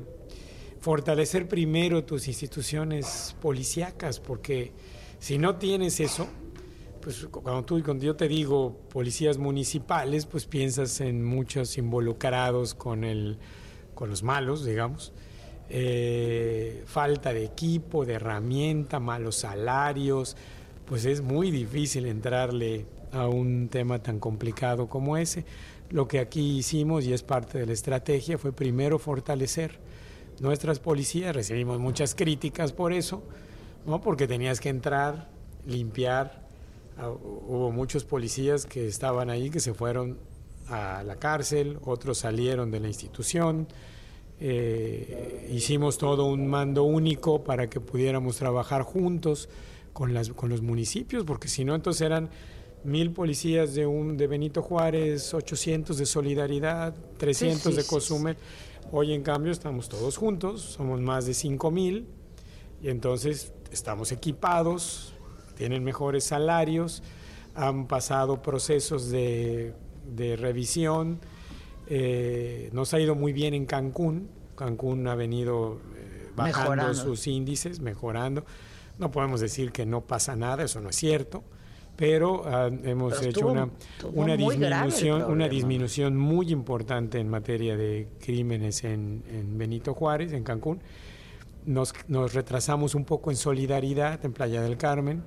fortalecer primero tus instituciones policíacas, porque si no tienes eso, pues cuando tú cuando yo te digo policías municipales, pues piensas en muchos involucrados con el con los malos, digamos. Eh, falta de equipo, de herramienta, malos salarios, pues es muy difícil entrarle a un tema tan complicado como ese. Lo que aquí hicimos y es parte de la estrategia fue primero fortalecer nuestras policías, recibimos muchas críticas por eso, ¿no? porque tenías que entrar, limpiar, Ah, hubo muchos policías que estaban ahí que se fueron a la cárcel, otros salieron de la institución. Eh, hicimos todo un mando único para que pudiéramos trabajar juntos con, las, con los municipios, porque si no, entonces eran mil policías de, un, de Benito Juárez, 800 de Solidaridad, 300 Sí, sí, de Cozumel. Hoy, en cambio, estamos todos juntos, somos más de 5 mil, y entonces estamos equipados, tienen mejores salarios, han pasado procesos de, de revisión. Eh, nos ha ido muy bien en Cancún. Cancún ha venido eh, bajando Mejorando. sus índices, mejorando. No podemos decir que no pasa nada, eso no es cierto, pero ah, hemos Pero hecho estuvo- una, estuvo disminución, una disminución muy importante en materia de crímenes en, en Benito Juárez, en Cancún. Nos, nos retrasamos un poco en solidaridad en Playa del Carmen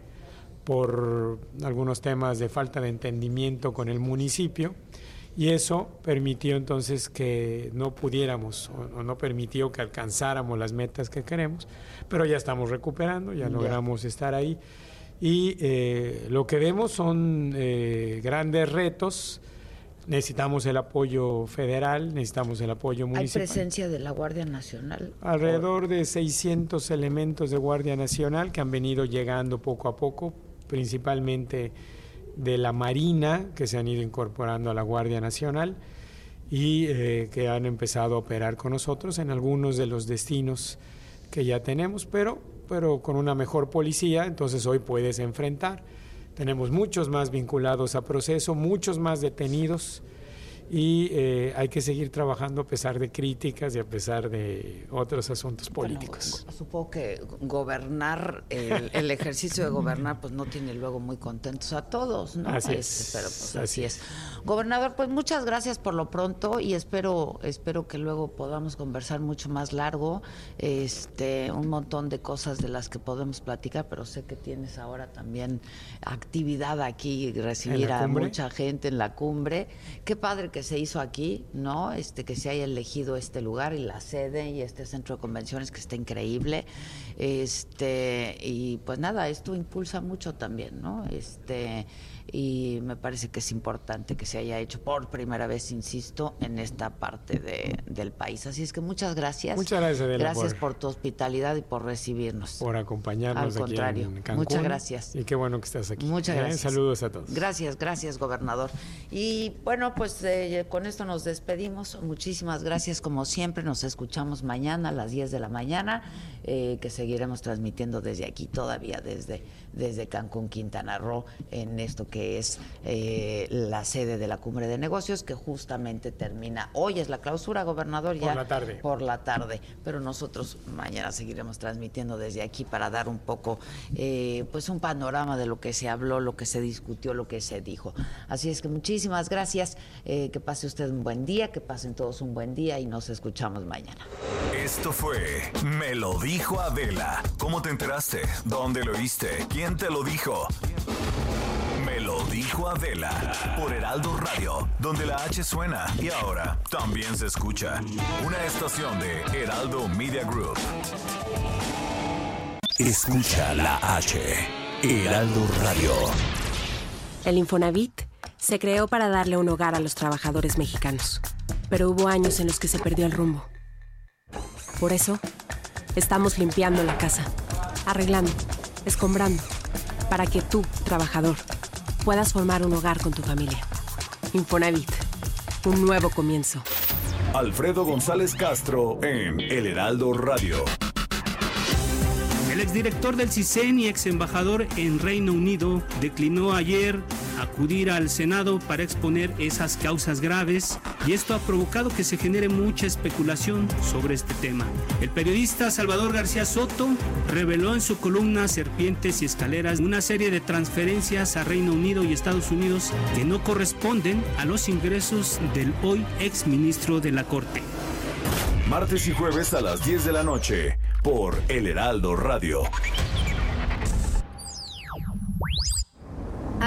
por algunos temas de falta de entendimiento con el municipio y eso permitió entonces que no pudiéramos o, no permitió que alcanzáramos las metas que queremos, pero ya estamos recuperando, ya logramos estar ahí y eh, lo que vemos son eh, grandes retos. Necesitamos el apoyo federal, necesitamos el apoyo Hay municipal. presencia de la Guardia Nacional. Alrededor de 600 elementos de Guardia Nacional que han venido llegando poco a poco, principalmente de la Marina, que se han ido incorporando a la Guardia Nacional y eh, que han empezado a operar con nosotros en algunos de los destinos que ya tenemos, pero, pero con una mejor policía, entonces hoy puedes enfrentar. Tenemos muchos más vinculados a proceso, muchos más detenidos y eh, hay que seguir trabajando a pesar de críticas y a pesar de otros asuntos políticos. Supongo que gobernar, el, el ejercicio de gobernar, pues no tiene luego muy contentos a todos, ¿no? Así Este, es, Pero pues así así es. Gobernador, pues muchas gracias por lo pronto y espero, espero que luego podamos conversar mucho más largo. Este, un montón de cosas de las que podemos platicar, pero sé que tienes ahora también actividad aquí, recibir ¿En la a mucha gente en la cumbre. Qué padre que se hizo aquí, ¿no? Este, que se haya elegido este lugar y la sede y este centro de convenciones que está increíble. Este, y pues nada, esto impulsa mucho también, ¿no? Este, y me parece que es importante que se haya hecho por primera vez, insisto, en esta parte de- del país. Así es que muchas gracias. Muchas gracias, Adela, Gracias por- por tu hospitalidad y por recibirnos. por acompañarnos Al aquí contrario, en Cancún. muchas gracias. Y qué bueno que estás aquí. Muchas ¿eh? gracias. Saludos a todos. Gracias, gracias, gobernador. Y bueno, pues eh, con esto nos despedimos. Muchísimas gracias, como siempre. Nos escuchamos mañana a las 10 de la mañana, eh, que seguiremos transmitiendo desde aquí todavía, desde, desde Cancún, Quintana Roo, en esto que es eh, la sede de la cumbre de negocios, que justamente termina hoy, es la clausura, gobernador, ya Por la tarde. por la tarde, pero nosotros mañana seguiremos transmitiendo desde aquí para dar un poco, eh, pues un panorama de lo que se habló, lo que se discutió, lo que se dijo. Así es que muchísimas gracias, eh, que pase usted un buen día, que pasen todos un buen día y nos escuchamos mañana. Esto fue Me lo dijo Adela. ¿Cómo te enteraste? ¿Dónde lo oíste? ¿Quién te lo dijo? Me lo dijo Adela por Heraldo Radio, donde la H suena y ahora también se escucha. Una estación de Heraldo Media Group. Escucha la H. Heraldo Radio. El Infonavit se creó para darle un hogar a los trabajadores mexicanos, pero hubo años en los que se perdió el rumbo. Por eso, estamos limpiando la casa, arreglando, escombrando, para que tú, trabajador, puedas formar un hogar con tu familia. Infonavit, un nuevo comienzo. Alfredo González Castro en El Heraldo Radio. El exdirector del CISEN y ex embajador en Reino Unido declinó ayer acudir al Senado para exponer esas causas graves y esto ha provocado que se genere mucha especulación sobre este tema. El periodista Salvador García Soto reveló en su columna Serpientes y Escaleras una serie de transferencias a Reino Unido y Estados Unidos que no corresponden a los ingresos del hoy ex ministro de la Corte. Martes y jueves a las 10 de la noche por El Heraldo Radio.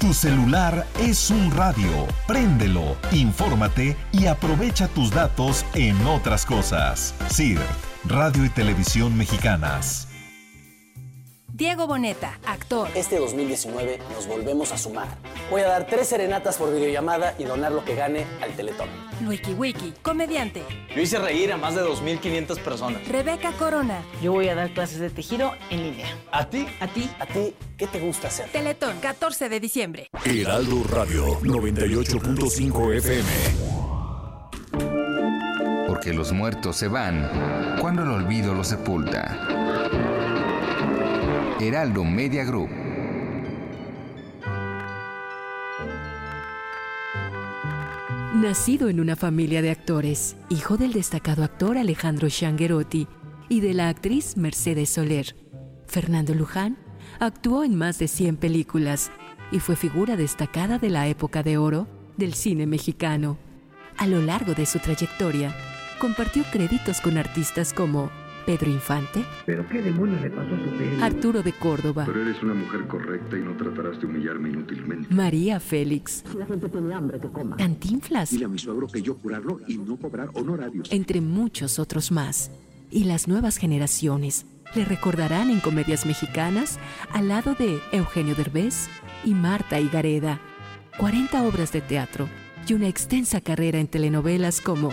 Tu celular es un radio. Préndelo, infórmate y aprovecha tus datos en otras cosas. CIRT, Radio y Televisión Mexicanas. Diego Boneta, actor. Este 2019 nos volvemos a sumar. Voy a dar tres serenatas por videollamada y donar lo que gane al Teletón. Wiki Wiki, comediante. Yo hice reír a más de 2.500 personas. Rebeca Corona. Yo voy a dar clases de tejido en línea. ¿A ti? ¿A ti? ¿A ti qué te gusta hacer? Teletón, 14 de diciembre. Heraldo Radio 98.5 FM. Porque los muertos se van cuando el olvido los sepulta. Heraldo Media Group. Nacido en una familia de actores, hijo del destacado actor Alejandro Shanguerotti y de la actriz Mercedes Soler, Fernando Luján actuó en más de 100 películas y fue figura destacada de la época de oro del cine mexicano. A lo largo de su trayectoria, compartió créditos con artistas como Pedro Infante, ¿Pero qué demonios le pasó a su pelo? Arturo de Córdoba, Pero eres una mujer correcta y no tratarás de humillarme inútilmente. María Félix, La gente tiene hambre que coma. Cantinflas, Dile a mi suegro que yo curarlo y no cobrar honorarios. entre muchos otros más. Y las nuevas generaciones le recordarán en comedias mexicanas al lado de Eugenio Derbez y Marta Higareda. 40 obras de teatro y una extensa carrera en telenovelas como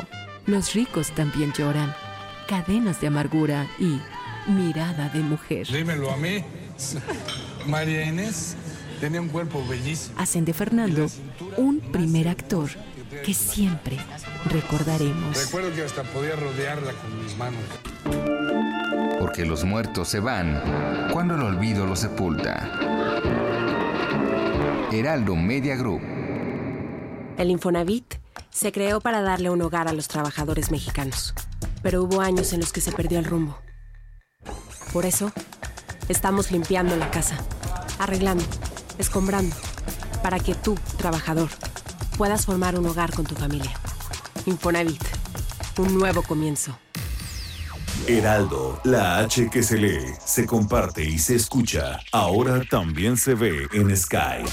Los ricos también lloran, Cadenas de amargura y Mirada de mujer. Dímelo a mí. María Inés tenía un cuerpo bellísimo. Hacen de Fernando un primer actor que siempre recordaremos. Recuerdo que hasta podía rodearla con mis manos. Porque los muertos se van cuando el olvido los sepulta. Heraldo Media Group. El Infonavit se creó para darle un hogar a los trabajadores mexicanos, pero hubo años en los que se perdió el rumbo. Por eso, estamos limpiando la casa, arreglando, escombrando, para que tú, trabajador, puedas formar un hogar con tu familia. Infonavit, un nuevo comienzo. Heraldo, la H que se lee, se comparte y se escucha. Ahora también se ve en Sky.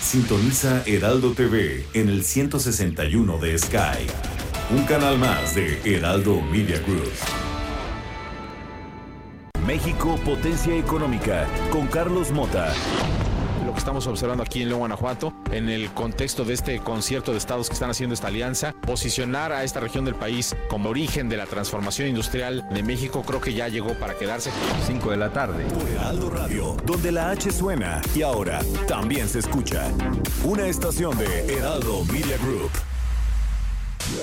Sintoniza Heraldo TV en el 161 de Sky. Un canal más de Heraldo Media Group. México Potencia Económica con Carlos Mota. lo que estamos observando aquí en León, Guanajuato, en el contexto de este concierto de estados que están haciendo esta alianza, posicionar a esta región del país como origen de la transformación industrial de México, creo que ya llegó para quedarse. 5 de la tarde. Heraldo Radio, donde la H suena y ahora también se escucha. Una estación de Heraldo Media Group.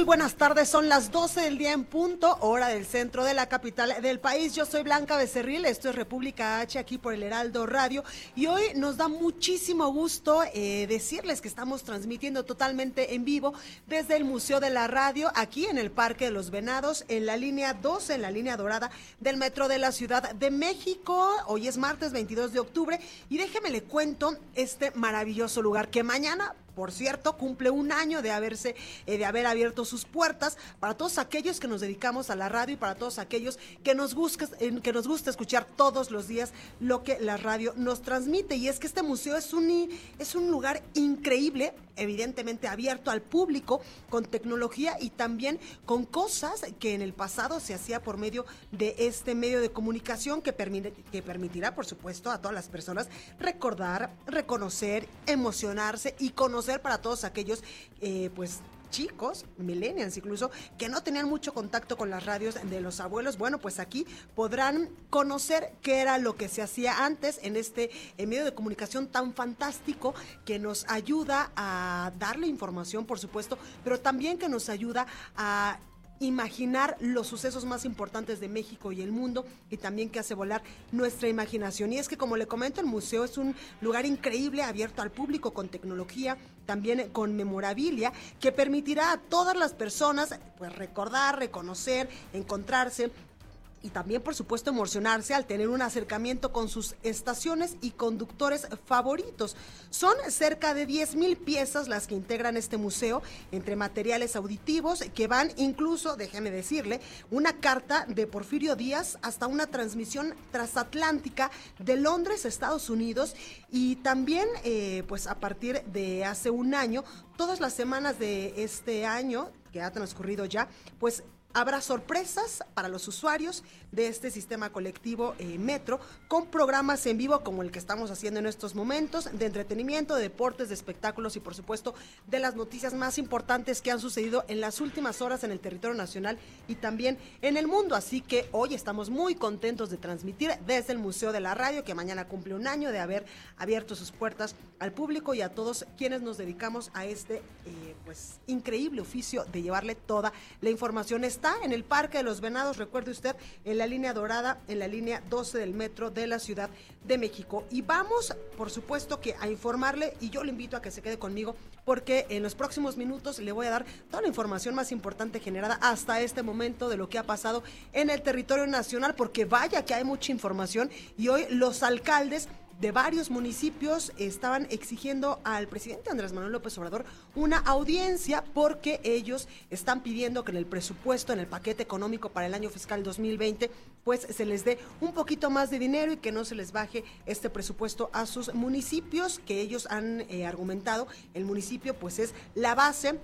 Muy buenas tardes. Son las 12 del día en punto, hora del centro de la capital del país. Yo soy Blanca Becerril, esto es República H aquí por el Heraldo Radio y hoy nos da muchísimo gusto eh, decirles que estamos transmitiendo totalmente en vivo desde el Museo de la Radio aquí en el Parque de los Venados en la línea 12, en la línea dorada del Metro de la Ciudad de México. Hoy es martes 22 de octubre y déjeme le cuento este maravilloso lugar que mañana por cierto, cumple un año de haberse, eh, de haber abierto sus puertas para todos aquellos que nos dedicamos a la radio y para todos aquellos que nos gusta, que nos gusta escuchar todos los días lo que la radio nos transmite. Y es que este museo es un, es un lugar increíble, evidentemente abierto al público, con tecnología y también con cosas que en el pasado se hacía por medio de este medio de comunicación que, permite, que permitirá, por supuesto, a todas las personas recordar, reconocer, emocionarse y conocer para todos aquellos, eh, pues chicos, millennials incluso, que no tenían mucho contacto con las radios de los abuelos, bueno, pues aquí podrán conocer qué era lo que se hacía antes en este medio de comunicación tan fantástico que nos ayuda a darle información, por supuesto, pero también que nos ayuda a imaginar los sucesos más importantes de México y el mundo y también que hace volar nuestra imaginación. Y es que, como le comento, el museo es un lugar increíble, abierto al público, con tecnología, también con memorabilia, que permitirá a todas las personas pues, recordar, reconocer, encontrarse y también, por supuesto, emocionarse al tener un acercamiento con sus estaciones y conductores favoritos. Son cerca de 10 mil piezas las que integran este museo, entre materiales auditivos que van incluso, déjeme decirle, una carta de Porfirio Díaz hasta una transmisión transatlántica de Londres, Estados Unidos, y también, eh, pues a partir de hace un año, todas las semanas de este año, que ha transcurrido ya, pues Habrá sorpresas para los usuarios de este sistema colectivo eh, Metro con programas en vivo como el que estamos haciendo en estos momentos de entretenimiento, de deportes, de espectáculos y por supuesto de las noticias más importantes que han sucedido en las últimas horas en el territorio nacional y también en el mundo. Así que hoy estamos muy contentos de transmitir desde el Museo de la Radio que mañana cumple un año de haber abierto sus puertas al público y a todos quienes nos dedicamos a este eh, pues increíble oficio de llevarle toda la información está en el Parque de los Venados, recuerde usted, en la línea dorada, en la línea 12 del metro de la Ciudad de México. Y vamos, por supuesto, que a informarle, y yo le invito a que se quede conmigo, porque en los próximos minutos le voy a dar toda la información más importante generada hasta este momento de lo que ha pasado en el territorio nacional, porque vaya que hay mucha información y hoy los alcaldes de varios municipios estaban exigiendo al presidente Andrés Manuel López Obrador una audiencia porque ellos están pidiendo que en el presupuesto, en el paquete económico para el año fiscal 2020, pues se les dé un poquito más de dinero y que no se les baje este presupuesto a sus municipios que ellos han eh, argumentado. El municipio pues es la base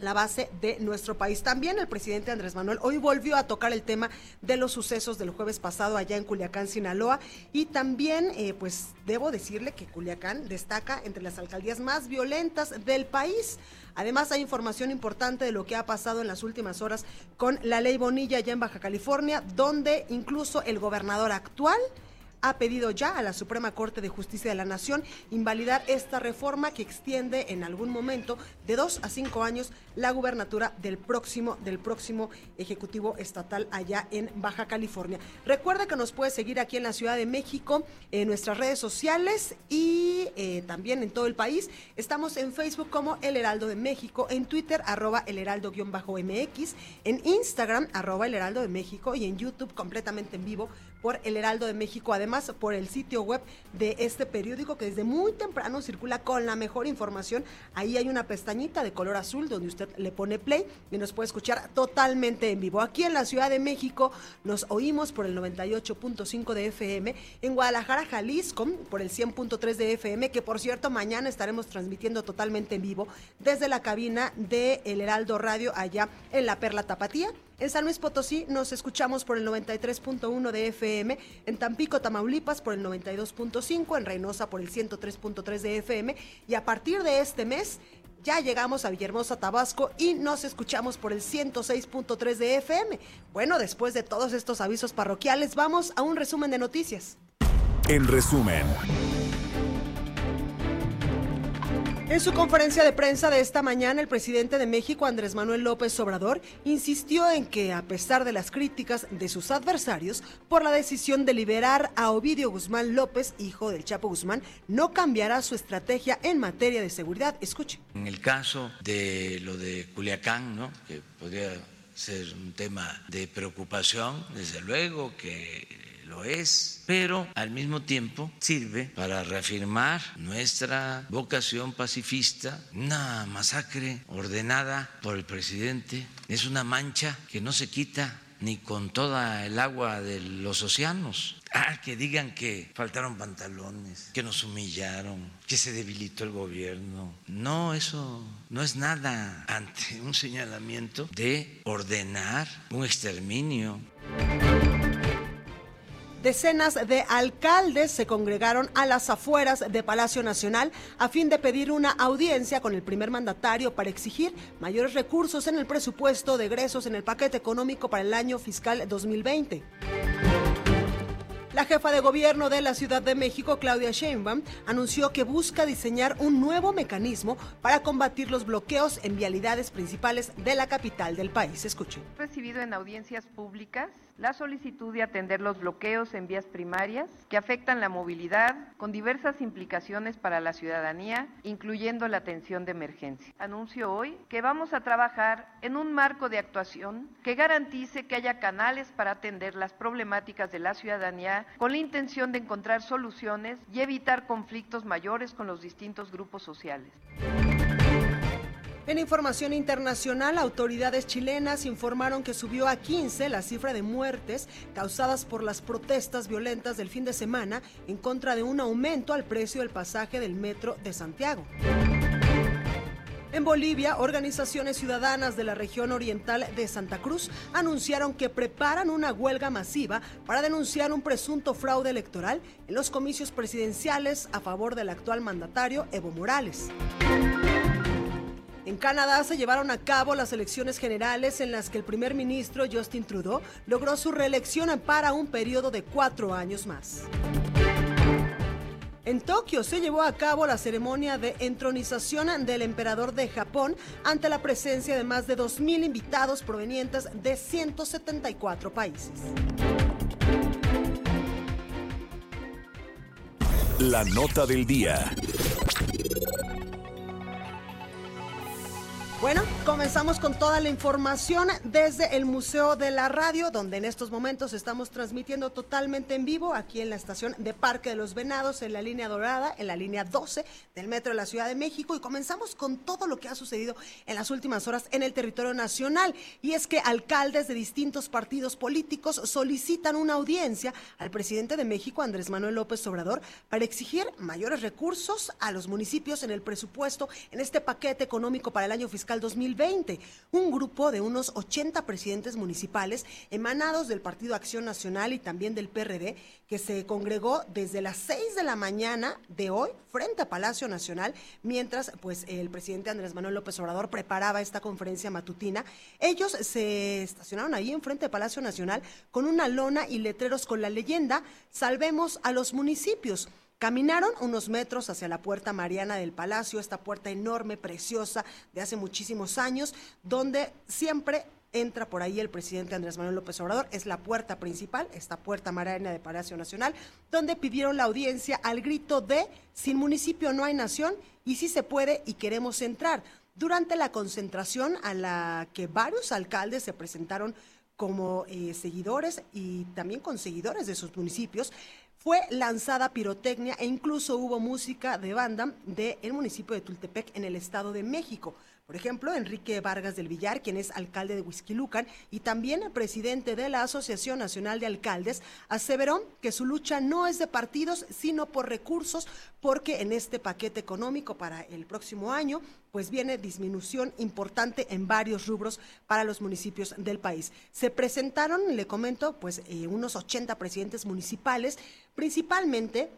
la base de nuestro país. También el presidente Andrés Manuel hoy volvió a tocar el tema de los sucesos del jueves pasado allá en Culiacán, Sinaloa, y también, eh, pues, debo decirle que Culiacán destaca entre las alcaldías más violentas del país. Además, hay información importante de lo que ha pasado en las últimas horas con la ley Bonilla allá en Baja California, donde incluso el gobernador actual ha pedido ya a la Suprema Corte de Justicia de la Nación invalidar esta reforma que extiende en algún momento de dos a cinco años la gubernatura del próximo, del próximo Ejecutivo Estatal allá en Baja California. Recuerda que nos puede seguir aquí en la Ciudad de México, en nuestras redes sociales y eh, también en todo el país. Estamos en Facebook como El Heraldo de México, en Twitter arroba El Heraldo-MX, en Instagram arroba El Heraldo de México y en YouTube completamente en vivo por El Heraldo de México, además por el sitio web de este periódico que desde muy temprano circula con la mejor información. Ahí hay una pestañita de color azul donde usted le pone play y nos puede escuchar totalmente en vivo. Aquí en la Ciudad de México nos oímos por el 98.5 de FM, en Guadalajara, Jalisco por el 100.3 de FM, que por cierto mañana estaremos transmitiendo totalmente en vivo desde la cabina de El Heraldo Radio allá en la Perla Tapatía. En San Luis Potosí nos escuchamos por el 93.1 de FM, en Tampico, Tamaulipas por el 92.5, en Reynosa por el 103.3 de FM y a partir de este mes ya llegamos a Villahermosa, Tabasco y nos escuchamos por el 106.3 de FM. Bueno, después de todos estos avisos parroquiales, vamos a un resumen de noticias. En resumen. En su conferencia de prensa de esta mañana, el presidente de México, Andrés Manuel López Obrador, insistió en que, a pesar de las críticas de sus adversarios por la decisión de liberar a Ovidio Guzmán López, hijo del Chapo Guzmán, no cambiará su estrategia en materia de seguridad. Escuche. En el caso de lo de Culiacán, ¿no? que podría ser un tema de preocupación, desde luego que lo es, pero al mismo tiempo sirve para reafirmar nuestra vocación pacifista. Una masacre ordenada por el presidente es una mancha que no se quita ni con toda el agua de los océanos. Ah, que digan que faltaron pantalones, que nos humillaron, que se debilitó el gobierno. No, eso no es nada ante un señalamiento de ordenar un exterminio. Decenas de alcaldes se congregaron a las afueras de Palacio Nacional a fin de pedir una audiencia con el primer mandatario para exigir mayores recursos en el presupuesto de egresos en el paquete económico para el año fiscal 2020. La jefa de gobierno de la Ciudad de México, Claudia Sheinbaum, anunció que busca diseñar un nuevo mecanismo para combatir los bloqueos en vialidades principales de la capital del país. Escuchen. Recibido en audiencias públicas la solicitud de atender los bloqueos en vías primarias que afectan la movilidad con diversas implicaciones para la ciudadanía, incluyendo la atención de emergencia. Anuncio hoy que vamos a trabajar en un marco de actuación que garantice que haya canales para atender las problemáticas de la ciudadanía con la intención de encontrar soluciones y evitar conflictos mayores con los distintos grupos sociales. En información internacional, autoridades chilenas informaron que subió a 15 la cifra de muertes causadas por las protestas violentas del fin de semana en contra de un aumento al precio del pasaje del metro de Santiago. En Bolivia, organizaciones ciudadanas de la región oriental de Santa Cruz anunciaron que preparan una huelga masiva para denunciar un presunto fraude electoral en los comicios presidenciales a favor del actual mandatario Evo Morales. En Canadá se llevaron a cabo las elecciones generales en las que el primer ministro Justin Trudeau logró su reelección para un periodo de cuatro años más. En Tokio se llevó a cabo la ceremonia de entronización del emperador de Japón ante la presencia de más de 2.000 invitados provenientes de 174 países. La nota del día. Bueno, comenzamos con toda la información desde el Museo de la Radio, donde en estos momentos estamos transmitiendo totalmente en vivo aquí en la estación de Parque de los Venados, en la línea dorada, en la línea 12 del Metro de la Ciudad de México. Y comenzamos con todo lo que ha sucedido en las últimas horas en el territorio nacional. Y es que alcaldes de distintos partidos políticos solicitan una audiencia al presidente de México, Andrés Manuel López Obrador, para exigir mayores recursos a los municipios en el presupuesto en este paquete económico para el año fiscal 2020. Un grupo de unos 80 presidentes municipales emanados del Partido Acción Nacional y también del PRD que se congregó desde las 6 de la mañana de hoy frente a Palacio Nacional, mientras pues el presidente Andrés Manuel López Obrador preparaba esta conferencia matutina. Ellos se estacionaron ahí enfrente de Palacio Nacional con una lona y letreros con la leyenda Salvemos a los municipios. Caminaron unos metros hacia la puerta Mariana del Palacio, esta puerta enorme, preciosa, de hace muchísimos años, donde siempre entra por ahí el presidente Andrés Manuel López Obrador. Es la puerta principal, esta puerta Mariana del Palacio Nacional, donde pidieron la audiencia al grito de sin municipio no hay nación y si se puede y queremos entrar. Durante la concentración a la que varios alcaldes se presentaron como eh, seguidores y también con seguidores de sus municipios, fue lanzada pirotecnia e incluso hubo música de banda del municipio de Tultepec en el Estado de México. Por ejemplo, Enrique Vargas del Villar, quien es alcalde de Huizquilucan y también presidente de la Asociación Nacional de Alcaldes, aseveró que su lucha no es de partidos, sino por recursos, porque en este paquete económico para el próximo año, pues viene disminución importante en varios rubros para los municipios del país. Se presentaron, le comento, pues eh, unos 80 presidentes municipales, principalmente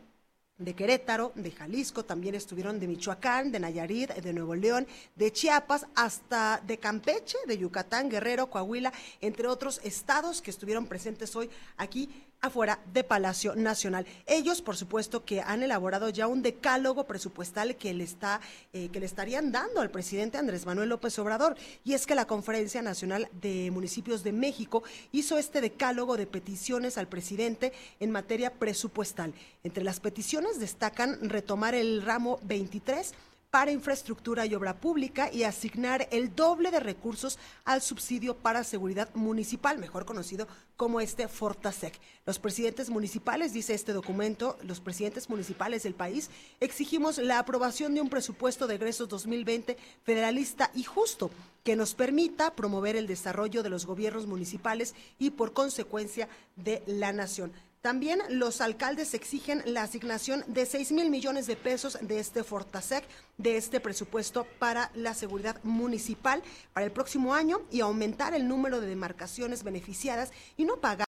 de Querétaro, de Jalisco, también estuvieron de Michoacán, de Nayarit, de Nuevo León, de Chiapas, hasta de Campeche, de Yucatán, Guerrero, Coahuila, entre otros estados que estuvieron presentes hoy aquí afuera de Palacio Nacional. Ellos, por supuesto, que han elaborado ya un decálogo presupuestal que le está, eh, que le estarían dando al presidente Andrés Manuel López Obrador. Y es que la Conferencia Nacional de Municipios de México hizo este decálogo de peticiones al presidente en materia presupuestal. Entre las peticiones destacan retomar el ramo 23 para infraestructura y obra pública y asignar el doble de recursos al subsidio para seguridad municipal, mejor conocido como este Fortasec. Los presidentes municipales, dice este documento, los presidentes municipales del país exigimos la aprobación de un presupuesto de egresos 2020 federalista y justo que nos permita promover el desarrollo de los gobiernos municipales y por consecuencia de la nación. También los alcaldes exigen la asignación de 6 mil millones de pesos de este Fortasec, de este presupuesto para la seguridad municipal para el próximo año y aumentar el número de demarcaciones beneficiadas y no pagar